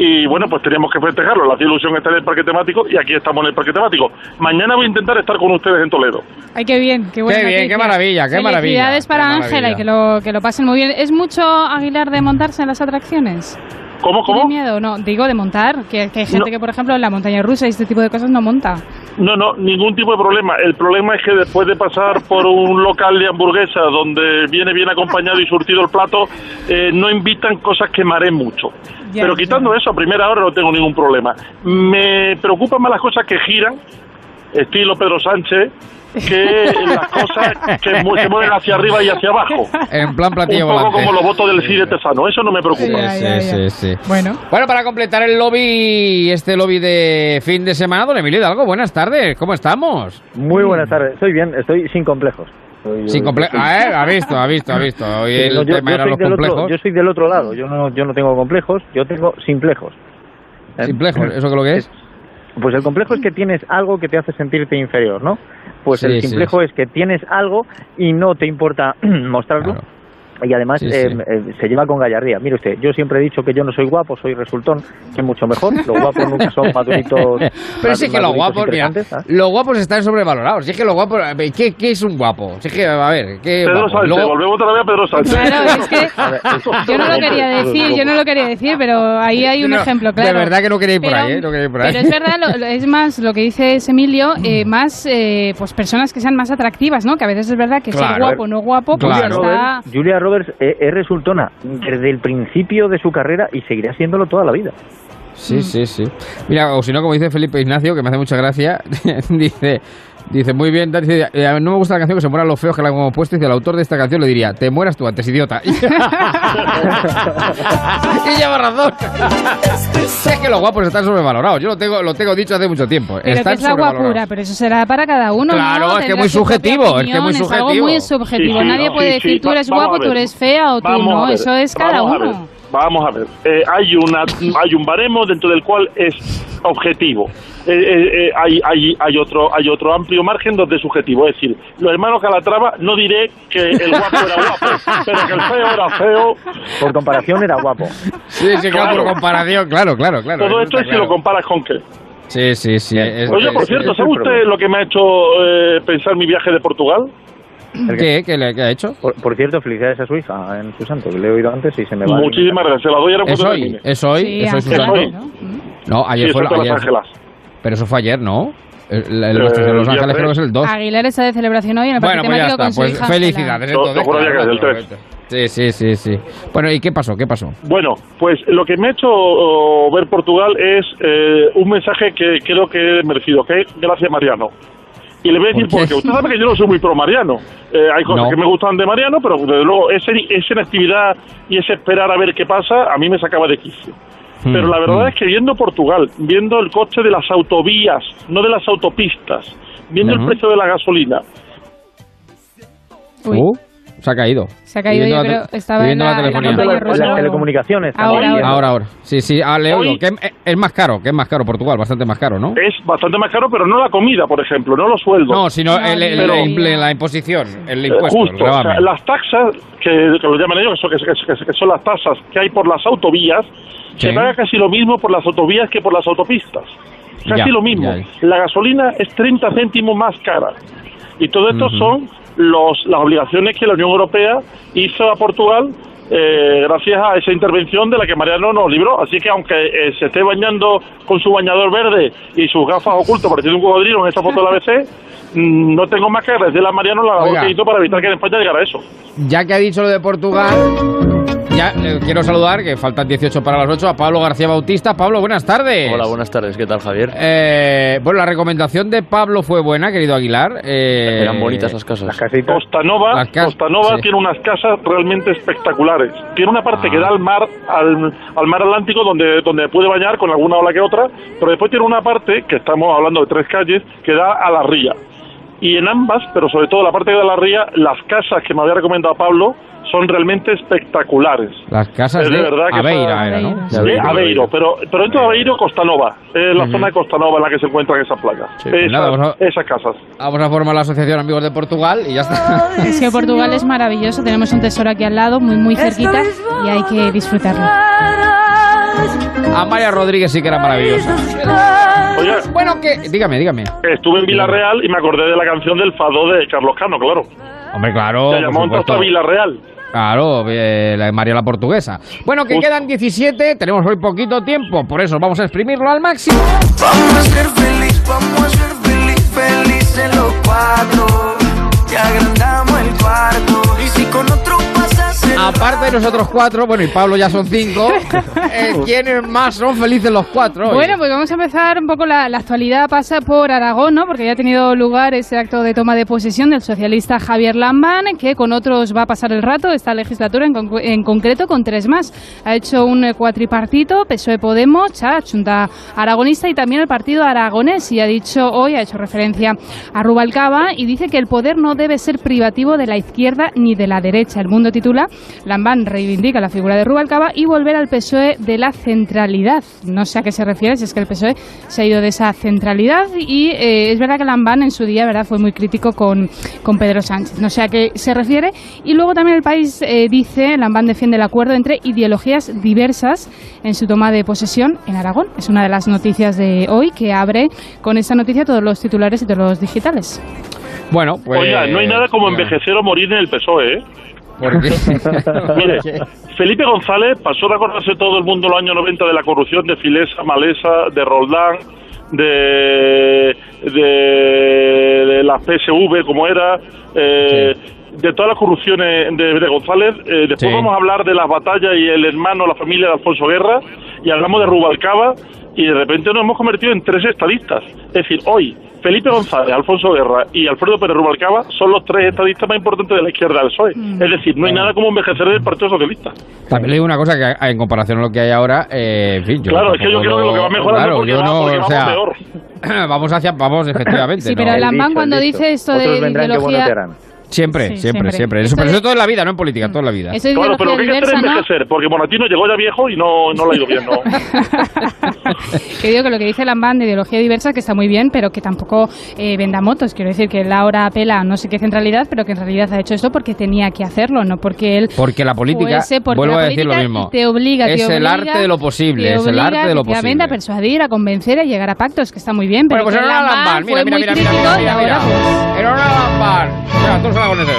Y bueno, pues teníamos que festejarlo. La ilusión está en el parque temático y aquí estamos en el parque temático. Mañana voy a intentar estar con ustedes en Toledo. Ay, qué bien, qué buena Qué bien, qué noticia. maravilla, qué maravilla, Felicidades qué para maravilla. Ángela y que lo, que lo pasen muy bien. ¿Es mucho, Aguilar, de montarse en las atracciones? ¿Cómo, ¿Tiene cómo? miedo? No, digo de montar, que, que hay gente No. que, por ejemplo, en la montaña rusa y este tipo de cosas no monta. No, no, ningún tipo de problema. El problema es que después de pasar por un local de hamburguesa donde viene bien acompañado y surtido el plato, eh, no invitan cosas que mareen mucho. Ya, Pero quitando eso, a primera hora no tengo ningún problema. Me preocupan más las cosas que giran, estilo Pedro Sánchez, que las cosas que mu- se mueven hacia arriba y hacia abajo. En plan Un platillo poco volante. como los votos del CIDE Tesano, eso no me preocupa. Sí, sí, sí. Bueno. Bueno, para completar el lobby, este lobby de fin de semana, don Emilio Hidalgo, buenas tardes, ¿cómo estamos? Muy buenas tardes, estoy bien, estoy sin complejos. Soy- Sin comple estoy- ah, ¿eh? ha visto, ha visto, ha visto. Hoy Sí, el no, yo, tema yo era soy los del otro, complejos. yo soy del otro lado, yo no, yo no tengo complejos, yo tengo simplejos. Simplejos, ¿eso qué lo que es? Pues el complejo es que tienes algo que te hace sentirte inferior, ¿no? Pues Sí, el sí, simplejo es que tienes algo y no te importa mostrarlo. Y además Sí, eh, sí. eh, se lleva con gallardía. Mire usted, yo siempre he dicho que yo no soy guapo, soy resultón, que es mucho mejor. Los guapos nunca son maduritos. Pero sí que los guapos, mira, ¿ah? los guapos están sobrevalorados. Si es que los guapos, ¿qué, qué es un guapo? Si es que, a ver, ¿qué Pedro? Sánchez, Luego- volvemos otra vez a Pedro Sánchez. Claro, es que yo no lo quería decir, yo no lo quería decir, pero ahí hay un No, ejemplo, claro. De verdad que no quería ir por Pero- ahí, ¿eh? No quería ir por ahí. Pero es verdad, lo- es más lo que dice ese Emilio, eh, más eh, pues personas que sean más atractivas, ¿no? Que a veces es verdad que ser Claro. guapo no guapo, pues Julia, está... Julia Roberts eh, es resultona desde el principio de su carrera y seguirá siéndolo toda la vida. Sí, sí, sí. Mira, o si no, como dice Felipe Ignacio, que me hace mucha gracia, dice, dice muy bien, dice, eh, no me gusta la canción que se mueran los feos que la han compuesto, y dice, el autor de esta canción le diría, te mueras tú antes, idiota. y lleva razón. es que los guapos están sobrevalorados. Yo lo tengo, lo tengo dicho hace mucho tiempo. Pero están que es la guapura, pero eso será para cada uno, Claro, ¿no? es que muy subjetivo, es que muy Es algo subjetivo. muy subjetivo. Sí, sí, Nadie no, puede sí, decir sí, tú eres guapo, tú eres fea o tú no. Eso es cada uno. Vamos a ver, Eh, hay una hay un baremo dentro del cual es objetivo. Eh, eh, eh, hay, hay, hay otro hay otro amplio margen donde es subjetivo. Es decir, los hermanos Calatrava no diré que el guapo era guapo, pero que el feo era feo. Por comparación era guapo. Sí, sí, claro, por comparación, claro, claro, claro. Todo esto es si claro. lo comparas con qué. Sí, sí, sí. es- Oye, por es- cierto, es- ¿sabe usted lo que me ha hecho eh, pensar mi viaje de Portugal? ¿Qué? ¿Qué, le, qué ha hecho? Por, por cierto, felicidades a su hija en su santo, que le he oído antes y se me va. Muchísimas gracias. Se la doy ahora en ¿Es hoy? ¿Es hoy? Sí, ¿Es hoy, Susana? hoy. ¿no? No, ayer Sí, fue ayer. Pero eso fue ayer, ¿no? El, el- el de Los Ángeles creo que es el 2. Aguilar está de celebración hoy en el parque Bueno, pues ya está. con su Pues hija felicidades. Entonces, juro ya que es el claro, 3. Sí, sí, sí, sí. Bueno, ¿y qué pasó? ¿Qué pasó? Bueno, pues lo que me ha hecho ver Portugal es eh, un mensaje que creo que he merecido, que es gracias Mariano. Y le voy a decir ¿Por qué? Usted sabe que yo no soy muy pro Mariano. Eh, hay cosas No. que me gustan de Mariano, pero desde luego ese, esa inactividad y ese esperar a ver qué pasa, a mí me sacaba de quicio. Hmm, Pero la verdad mm. es que viendo Portugal, viendo el coste de las autovías, no de las autopistas, viendo el precio de la gasolina, Uy. Se ha caído. Se ha caído, yo la creo, estaba en la la- en la Las telecomunicaciones. Ahora, ahora. Ahora, ahora. Sí, sí, ah, le Hoy- oigo. Que es, es más caro, que es más caro Portugal, bastante más caro, ¿no? es bastante más caro, pero no la comida, por ejemplo, no los sueldos. No, sino No, el- el- pero- el- la imposición, el Eh, impuesto, el Justo, o sea, gravamen. las taxas, que, que lo llaman ellos, que son, que, que- que son las tasas que hay por las autovías, Sí. se paga casi lo mismo por las autovías que por las autopistas. Casi Ya, lo mismo. ya, ya. La gasolina es 30 céntimos más cara. Y todo esto son los, las obligaciones que la Unión Europea hizo a Portugal eh, gracias a esa intervención de la que Mariano nos libró. Así que aunque eh, se esté bañando con su bañador verde y sus gafas ocultas pareciendo un cocodrilo en esta foto de la ABC, mm, no tengo más que agradecerle a Mariano la labor que hizo para evitar que en España llegara eso. Ya que ha dicho lo de Portugal, ya eh, quiero saludar, que faltan 18 para las 8, a Pablo García Bautista. Pablo, buenas tardes. Hola, buenas tardes. ¿Qué tal, Javier? Eh, bueno, la recomendación de Pablo fue buena, querido Aguilar. Eh, Eran bonitas las casas. Las casitas. Costanova, Las cas- Costanova sí. tiene unas casas realmente espectaculares. Tiene una parte Ah. que da al mar, al, al mar Atlántico donde, donde puede bañar con alguna ola que otra, pero después tiene una parte, que estamos hablando de tres calles, que da a la ría. Y en ambas, pero sobre todo la parte que da a la ría, las casas que me había recomendado Pablo son realmente espectaculares. Las casas Es de, de verdad que Aveira, está- era, ¿no? Sí, Aveiro, Aveiro, pero, pero dentro de Aveiro, Costanova. Es la Ujú. zona de Costanova en la que se encuentran esas placas. Sí, pues esas, nada, vamos a- esas casas. Vamos a formar la Asociación Amigos de Portugal y ya está. Es que Portugal es maravilloso, tenemos un tesoro aquí al lado, muy muy cerquita y hay que disfrutarlo. A María Rodríguez sí que era maravillosa. Oye, Bueno, que... Dígame, dígame. Estuve en Villarreal y me acordé de la canción del Fado de Carlos Cano, claro. Hombre, claro. Llamó entonces supuesto. Villarreal. Claro, eh, la María la Portuguesa. Bueno, que Justo. quedan 17, tenemos hoy poquito tiempo, por eso vamos a exprimirlo al máximo. Vamos a ser feliz, vamos a ser feliz, felices los cuatro. Y agrandamos el cuarto. Y si con otro Aparte de nosotros cuatro, bueno, y Pablo ya son cinco, eh, ¿quiénes más son felices los cuatro? hoy? Bueno, pues vamos a empezar un poco la, la actualidad. Pasa por Aragón, ¿no? Porque ya ha tenido lugar ese acto de toma de posesión del socialista Javier Lambán, que con otros va a pasar el rato esta legislatura, en, concu- en concreto con tres más. Ha hecho un eh, cuatripartito, PSOE Podemos, CHA, Junta Aragonista y también el Partido Aragonés. Y ha dicho hoy, ha hecho referencia a Rubalcaba y dice que el poder no debe ser privativo de la izquierda ni de la derecha. El mundo titula Lambán reivindica la figura de Rubalcaba y volver al PSOE de la centralidad. No sé a qué se refiere, si es que el PSOE se ha ido de esa centralidad y eh, es verdad que Lambán en su día verdad fue muy crítico con, con Pedro Sánchez. No sé a qué se refiere. Y luego también el país eh, dice, Lambán defiende el acuerdo entre ideologías diversas en su toma de posesión en Aragón. Es una de las noticias de hoy que abre con esta noticia todos los titulares y todos los digitales. Bueno, pues... Oiga, no hay nada como envejecer o morir en el PSOE, ¿eh? ¿Por qué? Mire, Felipe González pasó de acordarse todo el mundo en los años 90 de la corrupción de Filesa, Malesa, de Roldán, de, de, de la PSV, como era, eh, de todas las corrupciones de, de González. Eh, después Sí. vamos a hablar de las batallas y el hermano, la familia de Alfonso Guerra, y hablamos de Rubalcaba, y de repente nos hemos convertido en tres estadistas. Es decir, hoy Felipe González, Alfonso Guerra y Alfredo Pérez Rubalcaba son los tres estadistas más importantes de la izquierda del PSOE. Es decir, no hay nada como envejecer del Partido Socialista. También le digo una cosa que a- en comparación a lo que hay ahora, eh, en fin, yo Claro, es que yo creo que lo que va mejorando Claro, porque yo no, o vamos sea, peor. vamos hacia, vamos efectivamente. Sí, ¿no? pero El Lambán cuando dice esto Otros de ideología... Siempre, Sí, siempre, siempre. siempre. Eso, pero eso toda la vida, no en política, toda la vida. Eso de Claro, pero que hay que hacer es diversa, ¿no? envejecer, porque Monatino llegó ya viejo y no, no le ha ido bien, ¿no? que digo que lo que dice Lambán de ideología diversa que está muy bien, pero que tampoco eh, venda motos. Quiero decir que él ahora apela a no sé qué centralidad, pero que en realidad ha hecho esto porque tenía que hacerlo, no porque él Porque la política, fuese, porque vuelvo la a decir lo mismo, te obliga, te es el obliga, arte de lo posible, te es el obliga, arte de lo posible. a persuadir, a convencer, a llegar a pactos, que está muy bien, pero Bueno, pues que enhorabuena Lambán Lambán, mira, mira, mira, mira, pues, Enhorabuena Lambán. Mira,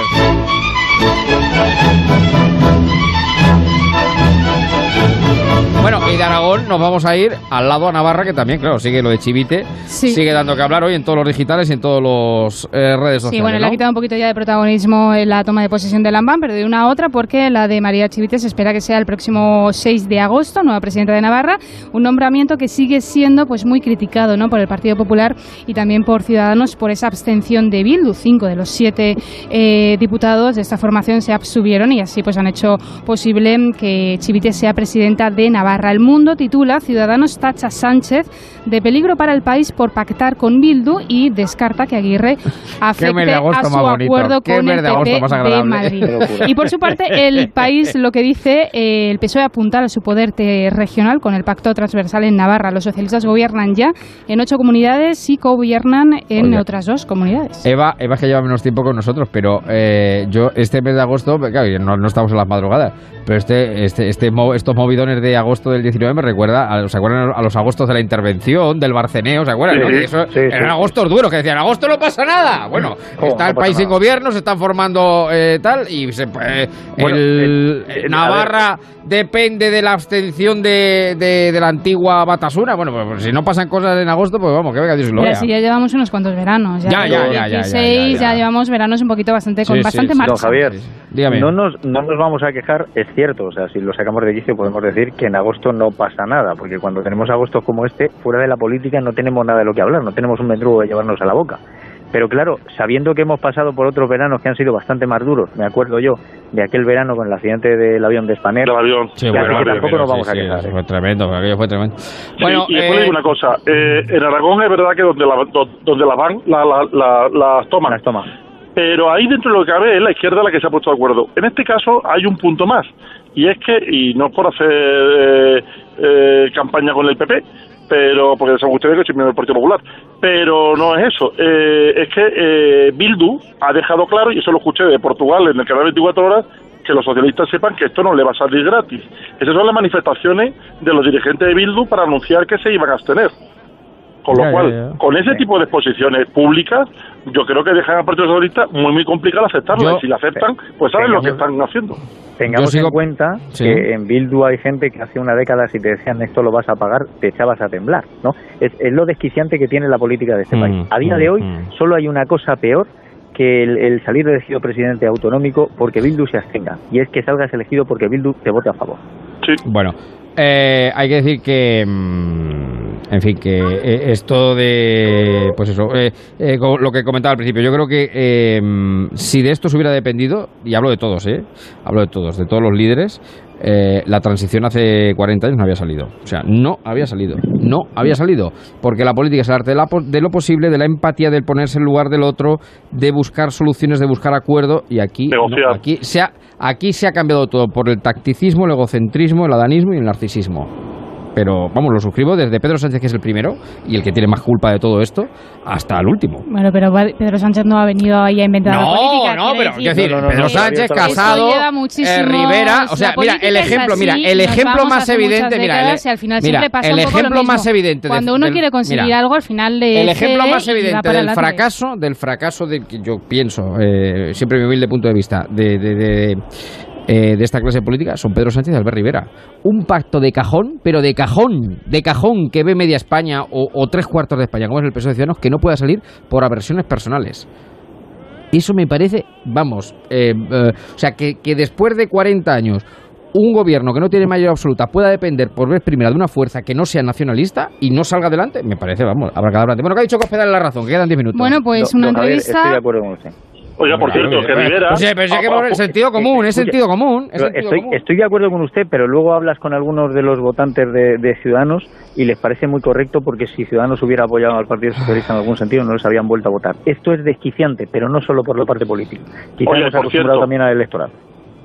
Bueno, y de Aragón nos vamos a ir al lado a Navarra, que también, claro, sigue lo de Chivite, Sí. sigue dando que hablar hoy en todos los digitales y en todos los eh, redes sociales. Sí, bueno, le ha quitado un poquito ya de protagonismo en la toma de posesión de Lambán, pero de una a otra, porque la de María Chivite se espera que sea el próximo 6 de agosto, nueva presidenta de Navarra, un nombramiento que sigue siendo pues muy criticado ¿no? por el Partido Popular y también por Ciudadanos por esa abstención de Bildu. Cinco de los siete eh, diputados de esta formación se abstuvieron y así pues han hecho posible que Chivite sea presidenta de Navarra. El Mundo titula Ciudadanos tacha Sánchez de peligro para el país por pactar con Bildu y descarta que Aguirre afecte a su acuerdo qué con el PP de. Madrid. Y por su parte, el país lo que dice, eh, el PSOE apunta a su poder regional con el pacto transversal en Navarra. Los socialistas gobiernan ya en ocho comunidades y gobiernan en Oye. otras dos comunidades. Eva, Eva que lleva menos tiempo con nosotros, pero eh, yo este mes de agosto, claro, no, no estamos en las madrugadas, pero este, este, este, estos movidones de agosto del 19 me recuerda, a, ¿se acuerdan a los agostos de la intervención, del Barceneo? ¿Se acuerdan? Sí, no? eso sí, eran sí. agostos duros, que decían, agosto no pasa nada. Bueno, ¿Cómo? está No el país nada. gobierno, se están formando eh, tal, y se, eh, Bueno, el, eh, eh, Navarra depende de la abstención de, de, de la antigua Batasuna. Bueno, pues, pues si no pasan cosas en agosto, pues vamos, que venga Dios lo vea. si ya llevamos unos cuantos veranos. Ya, ya, ya, ya, ya, 16, ya, ya. llevamos veranos un poquito bastante con bastante sí. marcha. Don Javier, Dígame. No, nos, no nos vamos a quejar, es cierto, o sea, si lo sacamos de quicio podemos decir que en agosto no pasa nada, porque cuando tenemos agostos como este, fuera de la política no tenemos nada de lo que hablar, no tenemos un mendrugo de llevarnos a la boca. Pero claro, sabiendo que hemos pasado por otros veranos que han sido bastante más duros, me acuerdo yo de aquel verano con el accidente del avión de Spanair, Del avión. Sí, bueno, que tampoco pero nos vamos sí, a sí, quejar. eso ¿eh? fue tremendo, aquello fue tremendo. Sí, Bueno, y después eh, digo una cosa, eh, en Aragón es verdad que donde, la, do- donde las van, la, la, la- las toman. Las tomas. Pero ahí dentro de lo que cabe es la izquierda la que se ha puesto de acuerdo. En este caso hay un punto más, y es que, y no es por hacer eh, eh, campaña con el PP, pero porque son ustedes que soy miembro del Partido Popular, pero no es eso, eh, es que eh, Bildu ha dejado claro, y eso lo escuché de Portugal en el canal 24 horas, que los socialistas sepan que esto no le va a salir gratis. Esas son las manifestaciones de los dirigentes de Bildu para anunciar que se iban a abstener. Con lo Ya, cual, ya. con ese tipo de exposiciones públicas, yo creo que dejan al Partido Socialista muy, muy complicado aceptarla. Yo- y si la aceptan, pues saben lo que están haciendo. Tengamos sigo- en cuenta Sí. que en Bildu hay gente que hace una década si te decían esto lo vas a pagar, te echabas a temblar, ¿no? Es, es lo desquiciante que tiene la política de este Mm, país. A día de mm, hoy mm. solo hay una cosa peor que el, el salir elegido presidente autonómico porque Bildu se abstenga, y es que salgas elegido porque Bildu te vote a favor. Sí. Bueno, eh, hay que decir que, en fin, que eh, esto de, pues eso, eh, eh, lo que comentaba al principio, yo creo que eh, si de esto se hubiera dependido, y hablo de todos, ¿eh? Hablo de todos, de todos los líderes, eh, la transición hace 40 años no había salido. O sea, no había salido. No había salido. Porque la política es el arte de, la de lo posible, de la empatía, del ponerse en lugar del otro, de buscar soluciones, de buscar acuerdo. Y aquí, no, aquí, se ha, aquí se ha cambiado todo por el tacticismo, el egocentrismo, el adanismo y el narcisismo. Pero vamos, lo suscribo desde Pedro Sánchez, que es el primero y el que tiene más culpa de todo esto, hasta el último. Bueno, pero va- Pedro Sánchez no ha venido ahí a inventar la No, política. no, pero decir, No, no, no, Pedro no, Sánchez, Casado, eh, Rivera, o sea, la mira, el ejemplo, así, mira, el ejemplo más evidente, mira, el, al final mira, pasa ejemplo más evidente de- Cuando uno del- quiere conseguir mira, algo, al final le el ejemplo más evidente del adelante. fracaso, del fracaso de que yo pienso, eh, siempre mi humilde punto de vista, de, de, de, eh, de esta clase política son Pedro Sánchez y Albert Rivera. Un pacto de cajón, pero de cajón, de cajón que ve media España o, o tres cuartos de España, como es el PSOE de Ciudadanos, que no pueda salir por aversiones personales. Eso me parece, vamos, eh, eh, o sea, que, que después de 40 años un gobierno que no tiene mayoría absoluta pueda depender por vez primera de una fuerza que no sea nacionalista y no salga adelante, me parece, vamos, abracadabrante. Bueno, que ha dicho Cospedal la razón, que quedan 10 minutos. Bueno, pues una don Javier, entrevista... Estoy de acuerdo con usted. Oiga, por cierto, que Rivera... Pues sí, pero sí que Ah, es sentido común, es sentido común. Es sentido estoy, común. estoy de acuerdo con usted, pero luego hablas con algunos de los votantes de, de Ciudadanos y les parece muy correcto porque si Ciudadanos hubiera apoyado al Partido Socialista en algún sentido no les habían vuelto a votar. Esto es desquiciante, pero no solo por la parte política. Quizás hemos por acostumbrado cierto. también al electorado.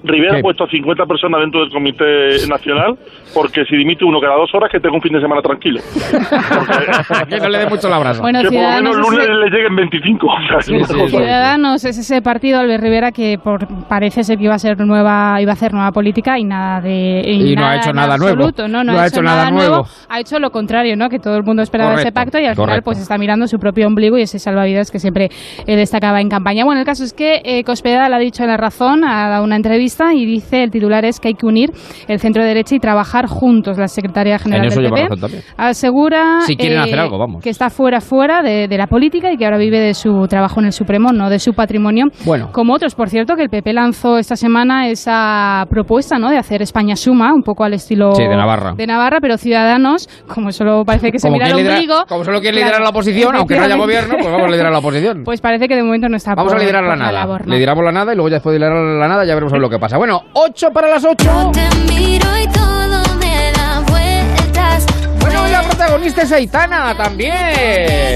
Rivera ¿Qué? ha puesto a 50 personas dentro del Comité Nacional porque si dimite uno cada dos horas que tenga un fin de semana tranquilo. que no le dé mucho la brasa. Bueno, que por lo menos Ciudadanos el es lunes el- le lleguen 25. O sea, Sí, una sí, cosa- sí. Ciudadanos es ese partido Albert Rivera que por, parece ser que iba a ser nueva iba a hacer nueva política y nada de Y no ha hecho nada nuevo. absoluto, no, no, ha, hecho nada nuevo. Ha hecho lo contrario, ¿no? Que todo el mundo esperaba ese pacto y al final pues está mirando su propio ombligo y ese salvavidas que siempre eh, destacaba en campaña. Bueno, el caso es que eh, Cospedal ha dicho en la razón, ha dado una entrevista y dice, el titular es que hay que unir el centro derecha y trabajar juntos. La secretaria general del PP asegura Si quieren eh, hacer algo, vamos. que está fuera fuera de, de la política y que ahora vive de su trabajo en el Supremo, no de su patrimonio. Bueno. Como otros, por cierto, que el PP lanzó esta semana esa propuesta ¿no? de hacer España suma, un poco al estilo Sí, de Navarra. de Navarra, pero Ciudadanos, como solo parece que se mira el ombligo. como solo quiere liderar la oposición, aunque no haya gobierno, pues vamos a liderar la oposición. Pues parece que de momento no está Vamos por- a liderar la nada. labor, ¿no? Lideramos la nada y luego ya después de liderar la nada ya veremos a ver lo que pasa. Bueno, 8 para las 8. miro y todo me da vueltas. Bueno, hoy la protagonista es Aitana también.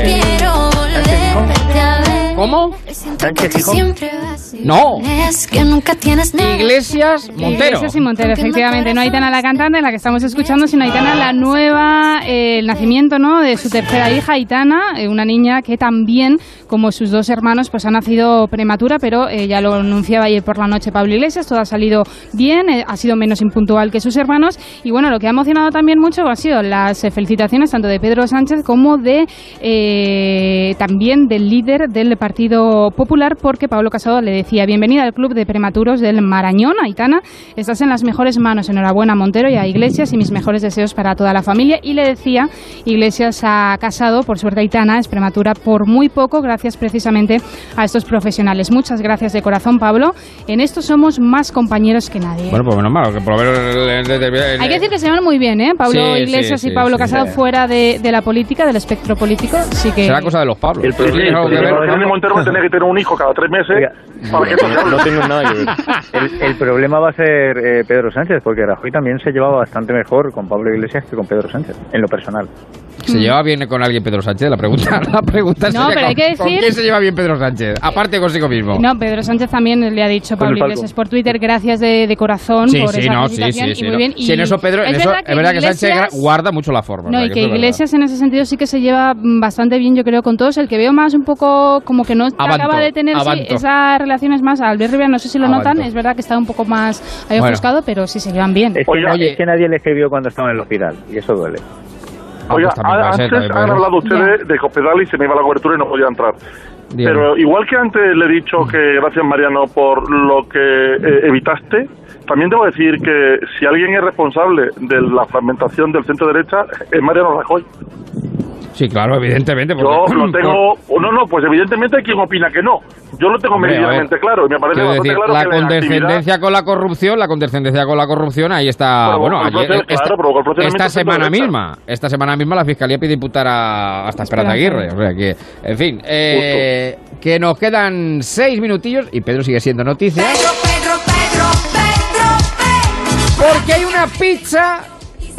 Quiero volverte a ver. ¿Cómo? Sánchez No. Es que nunca tienes. Iglesias Montero. Iglesias y Montero, efectivamente. No Aitana la cantante, la que estamos escuchando, sino Aitana la nueva, eh, el nacimiento ¿no? de su tercera hija, Aitana, eh, una niña que también, como sus dos hermanos, pues ha nacido prematura, pero eh, ya lo anunciaba ayer por la noche Pablo Iglesias, todo ha salido bien, eh, ha sido menos impuntual que sus hermanos. Y bueno, lo que ha emocionado también mucho han sido las eh, felicitaciones tanto de Pedro Sánchez como de eh, también del líder del Partido Popular, porque Pablo Casado le decía, bienvenida al club de prematuros del Marañón, Aitana, estás en las mejores manos, enhorabuena a Montero y a Iglesias y mis mejores deseos para toda la familia. Y le decía, Iglesias ha casado, por suerte Aitana es prematura por muy poco, gracias precisamente a estos profesionales. Muchas gracias de corazón, Pablo. En esto somos más compañeros que nadie. Bueno, pues menos mal, que por lo menos... Hay que decir que se llevan muy bien, ¿eh? Pablo Sí, Iglesias sí, y Pablo sí. Casado Sí. fuera de, de la política, del espectro político. Sí que... Será cosa de los Pablos. El ¿Tú tienes algo tener un hijo cada tres meses para que esto se hable. No tengo nada que ver. El, el problema va a ser eh, Pedro Sánchez, porque Rajoy también se llevaba bastante mejor con Pablo Iglesias que con Pedro Sánchez, en lo personal. ¿Se lleva bien con alguien Pedro Sánchez? La pregunta, la pregunta No, sería pero hay ¿con- que ¿con decir- quién se lleva bien Pedro Sánchez? Aparte consigo mismo. No, Pedro Sánchez también le ha dicho Pablo. Iglesias por Twitter, gracias de, de corazón Sí, por sí, esa no, sí, sí, sí. y muy no. bien. Sí, en Y eso, Pedro, en es eso, verdad es verdad que Sánchez Iglesias- guarda mucho la forma. No, y que. Iglesias en ese sentido sí que se lleva mm, bastante bien, yo creo, con todos. El que veo más un poco como que no Avanto, acaba de tener esas relaciones más. Albert Rivera, no sé si lo Avanto. notan, es verdad que está un poco más ahí Bueno. ofuscado, pero sí se llevan bien. Es que, es que nadie le escribió cuando estaba en el hospital, y eso duele. Oiga, pues ser, antes han ser. hablado ustedes de Cospedal y se me iba la cobertura y no podía entrar. Pero igual que antes le he dicho que gracias Mariano por lo que eh, evitaste, también debo decir que si alguien es responsable de la fragmentación del centro derecha es Mariano Rajoy. Sí, claro, evidentemente. Yo lo tengo, no, no, pues evidentemente hay quien opina que no. Yo lo tengo Hombre, meridianamente claro y me parece bastante decir, claro la que actividad- condescendencia con la corrupción, la condescendencia con la corrupción, ahí está. Provocó bueno, ayer- proceso, esta, claro, esta semana misma, esta semana misma la fiscalía pide imputar a hasta Esperanza Aguirre, o sea que, en fin, eh, que nos quedan seis minutillos y Pedro sigue siendo noticia. Porque hay una pizza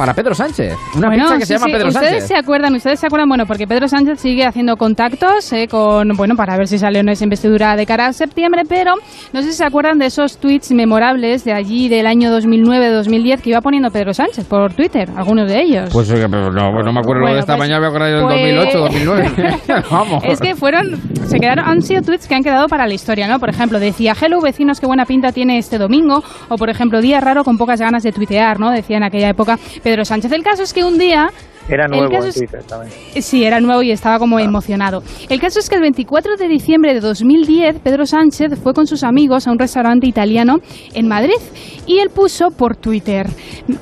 para Pedro Sánchez, una Bueno, pizza que se sí, llama sí, Pedro ustedes Sánchez. se acuerdan, ustedes se acuerdan, bueno, porque Pedro Sánchez sigue haciendo contactos eh, con, bueno, para ver si sale o no esa investidura de cara a septiembre, pero no sé si se acuerdan de esos tweets memorables de allí del año 2009-2010 que iba poniendo Pedro Sánchez por Twitter, algunos de ellos. Pues pero no, no me acuerdo lo Bueno, de esta pues- mañana, me acuerdo del pues- 2008, 2009. Vamos. Es que fueron, se quedaron, han sido tweets que han quedado para la historia, ¿no? Por ejemplo, decía, hello vecinos, qué buena pinta tiene este domingo, o por ejemplo, día raro con pocas ganas de tuitear, ¿no? Decía en aquella época Pedro Sánchez. El caso es que un día... Era nuevo en Twitter también. Sí, era nuevo y estaba como emocionado. El caso es que el 24 de diciembre de 2010, Pedro Sánchez fue con sus amigos a un restaurante italiano en Madrid y él puso por Twitter,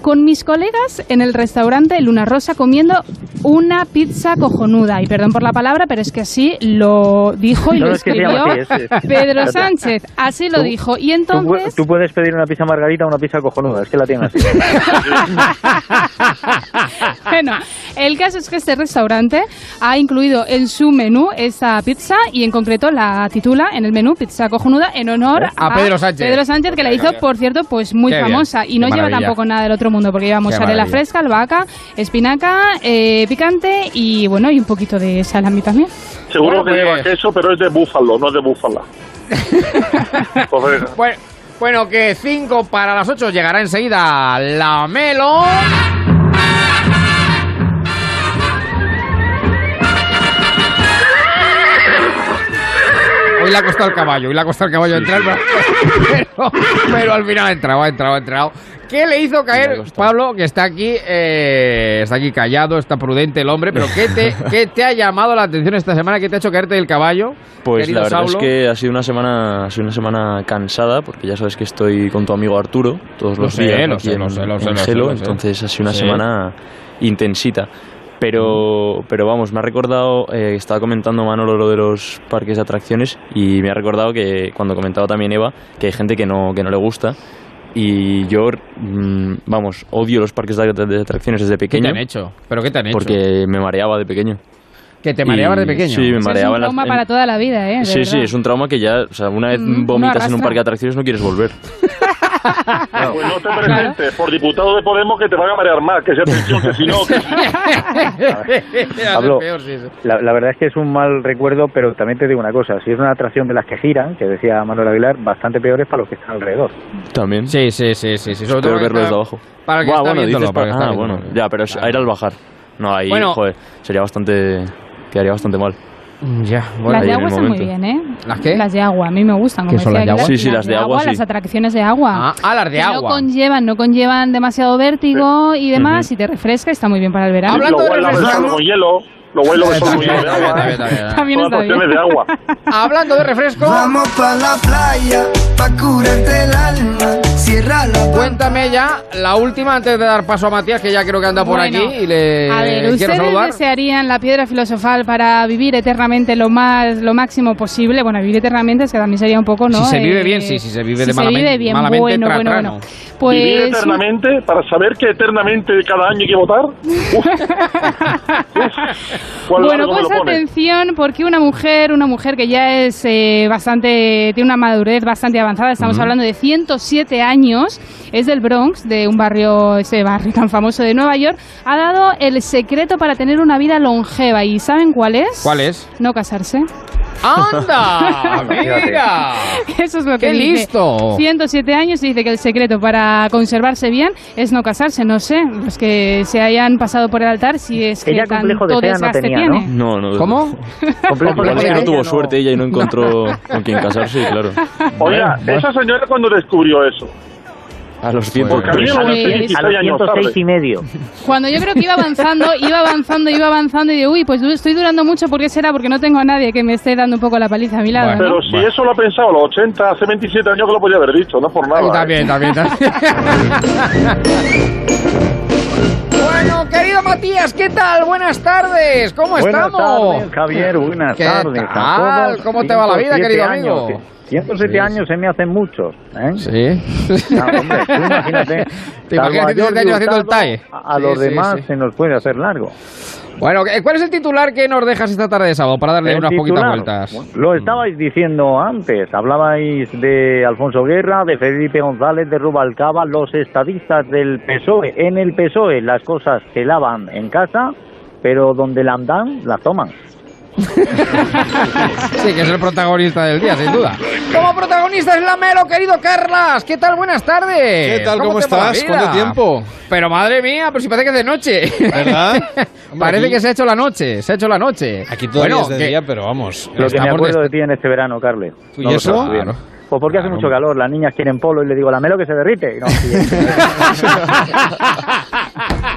con mis colegas en el restaurante Luna Rosa comiendo una pizza cojonuda. Y perdón por la palabra, pero es que así lo dijo y No, lo es que se escribió así, Pedro Sánchez. Así lo dijo. Y Tú, entonces... tú puedes pedir una pizza margarita o una pizza cojonuda, es que la tienen así. bueno, el caso es que este restaurante ha incluido en su menú esa pizza y en concreto la titula en el menú pizza cojonuda en honor A Pedro Sánchez. Pedro Sánchez que la hizo, por cierto, pues muy Qué bien, famosa y qué no lleva maravilla. tampoco nada del otro mundo porque lleva mozzarella fresca, albahaca, espinaca, eh, picante y bueno, y un poquito de salami también. Seguro que lleva queso, pero es de búfalo, no es de búfala. Pues bueno, que 5 para las 8 llegará enseguida la Melo. Hoy le ha costado el caballo, hoy le ha costado el caballo entrar, pero, pero al final ha entrado, ha entrado, ha entrado. ¿Qué le hizo caer, Pablo, que está aquí, eh, está aquí callado, está prudente el hombre, pero ¿qué te, qué te ha llamado la atención esta semana? ¿Qué te ha hecho caerte del caballo? Pues la verdad Saulo? es que ha sido una semana ha sido una semana cansada porque ya sabes que estoy con tu amigo Arturo todos Lo los días entonces ha sido una Sí. semana intensita. Pero, pero vamos, me ha recordado, eh, estaba comentando Manolo lo de los parques de atracciones y me ha recordado que cuando comentaba también Eva que hay gente que no, que no le gusta y yo, mm, vamos, odio los parques de, de atracciones desde ¿Qué pequeño. te han hecho? ¿Pero qué te han hecho? Porque me mareaba de pequeño. ¿Que te mareabas Y- de pequeño? Sí, me Eso es mareaba un en la- trauma en- para toda la vida, ¿eh? De Sí, sí, es un trauma que ya, o sea, una vez Mm, vomitas en un parque de atracciones no quieres volver. Pues no te presentes por diputado de Podemos que te van a marear más, que sea atención, que si no... Que... Pablo, la, la verdad es que es un mal recuerdo, pero también te digo una cosa, si es una atracción de las que giran, que decía Manuel Aguilar, bastante peor es para los que están alrededor. También. Sí, sí, sí, sí. sí. Sobre todo verlo desde abajo. Para que está bueno, dices para el que pa- está ah, bueno, ya, pero es- a ir al bajar. No, ahí, Bueno. joder, sería bastante... quedaría bastante mal. Ya, Las ahí de agua están muy bien, ¿eh? ¿Las qué? Las de agua, a mí me gustan. ¿Qué Como son decía las de agua? Sí, sí, las de agua, sí. Las atracciones de agua. Ah, ah, las de Que agua. No conllevan, no conllevan demasiado vértigo y demás, y te refresca, está muy bien para el verano. Hablando de refresco- con hielo, solo con bien, hielo de agua. También Son está bien. de agua. Hablando de refresco, Vamos pa' la playa, pa' curarte el alma. Cierra la cuéntame ya la última antes de dar paso a Matías, que ya creo que anda por Bueno, aquí y le A ver, quiero ¿ustedes saludar. desearían la piedra filosofal para vivir eternamente lo más lo máximo posible? Bueno, vivir eternamente es que también sería un poco, ¿no? Si se vive Eh, bien, sí, si se vive si de se malamente, vive bien, malamente, bueno, tra- bueno. Pues Vivir eternamente para saber que eternamente cada año hay que votar. Uf. Uf. ¿Cuál Bueno, pues atención, porque una mujer, una mujer que ya es eh, bastante, tiene una madurez bastante avanzada, estamos hablando de 107 años, es del Bronx, de un barrio, ese barrio tan famoso de Nueva York, ha dado el secreto para tener una vida longeva. ¿Y saben cuál es? ¿Cuál es? No casarse. ¡Anda! ¡Mira! Eso es lo que ¡Qué dice. listo! 107 años y dice que el secreto para conservarse bien es no casarse. No sé, los que se hayan pasado por el altar, si es que Ella complejo de tanto fea no tenía, tiene. No, no. ¿Cómo? Complejo de es que fea, no tuvo suerte ella y no encontró con quién casarse, claro. Oiga, esa señora cuando descubrió eso. A los 100. Porque a mí a los Pues- 16 A los años 106 tarde. y medio. Cuando yo creo que iba avanzando, iba avanzando, iba avanzando y digo, uy, pues estoy durando mucho, ¿por qué será? Porque no tengo a nadie que me esté dando un poco la paliza a mi lado, Bueno. ¿no? Pero si eso lo ha pensado a los 80, hace 27 años que lo podía haber dicho, no por nada. Está ¿eh? bien, está bien, está bien. Bueno, querido Matías, ¿qué tal? Buenas tardes, ¿cómo Buenas estamos? tardes, Javier, buenas ¿Qué tardes a tal? todos. ¿Cómo te va la vida, 107 querido años, amigo? 107 Sí, años se me hacen muchos, ¿eh? Sí. No, hombre, tú imagínate. ¿Te imaginas a 107 Jordi años haciendo el TAE? A, a Sí, los sí, demás se nos puede hacer largo. Bueno, ¿cuál es el titular que nos dejas esta tarde de sábado para darle El unas poquitas vueltas? Lo estabais diciendo antes, hablabais de Alfonso Guerra, de Felipe González, de Rubalcaba, los estadistas del PSOE. En el PSOE las cosas se lavan en casa, pero donde la dan, las toman. Sí, que es el protagonista del día, sin duda. Como protagonista es la Melo, querido Carlas. ¿Qué tal? Buenas tardes. ¿Qué tal? ¿Cómo la estás? ¿Cuánto tiempo? Pero madre mía, pero si parece que es de noche. ¿Verdad? Hombre, parece aquí- que se ha hecho la noche, se ha hecho la noche. Aquí todavía Bueno, es de que- día, pero vamos. Lo que me acuerdo de- de ti en este verano, Carles. ¿Y No eso? sabes. Claro. Pues porque hace mucho calor, las niñas quieren polo y le digo, la melo que se derrite. Y no, sí,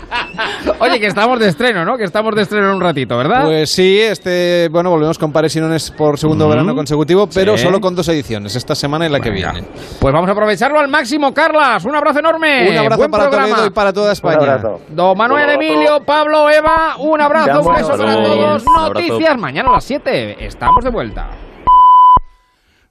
Oye, que estamos de estreno, ¿no? Que estamos de estreno en un ratito, ¿verdad? Pues sí, este, bueno, volvemos con Pares y Nones por segundo Mm. verano consecutivo, pero Sí. solo con dos ediciones, esta semana y la que viene. Pues vamos a aprovecharlo al máximo, Carlas. Un abrazo enorme. Un abrazo Buen para programa. Toledo y para toda España. Don Manuel. Emilio, Pablo, Eva, un abrazo, un beso para todos. Noticias mañana a las 7. Estamos de vuelta.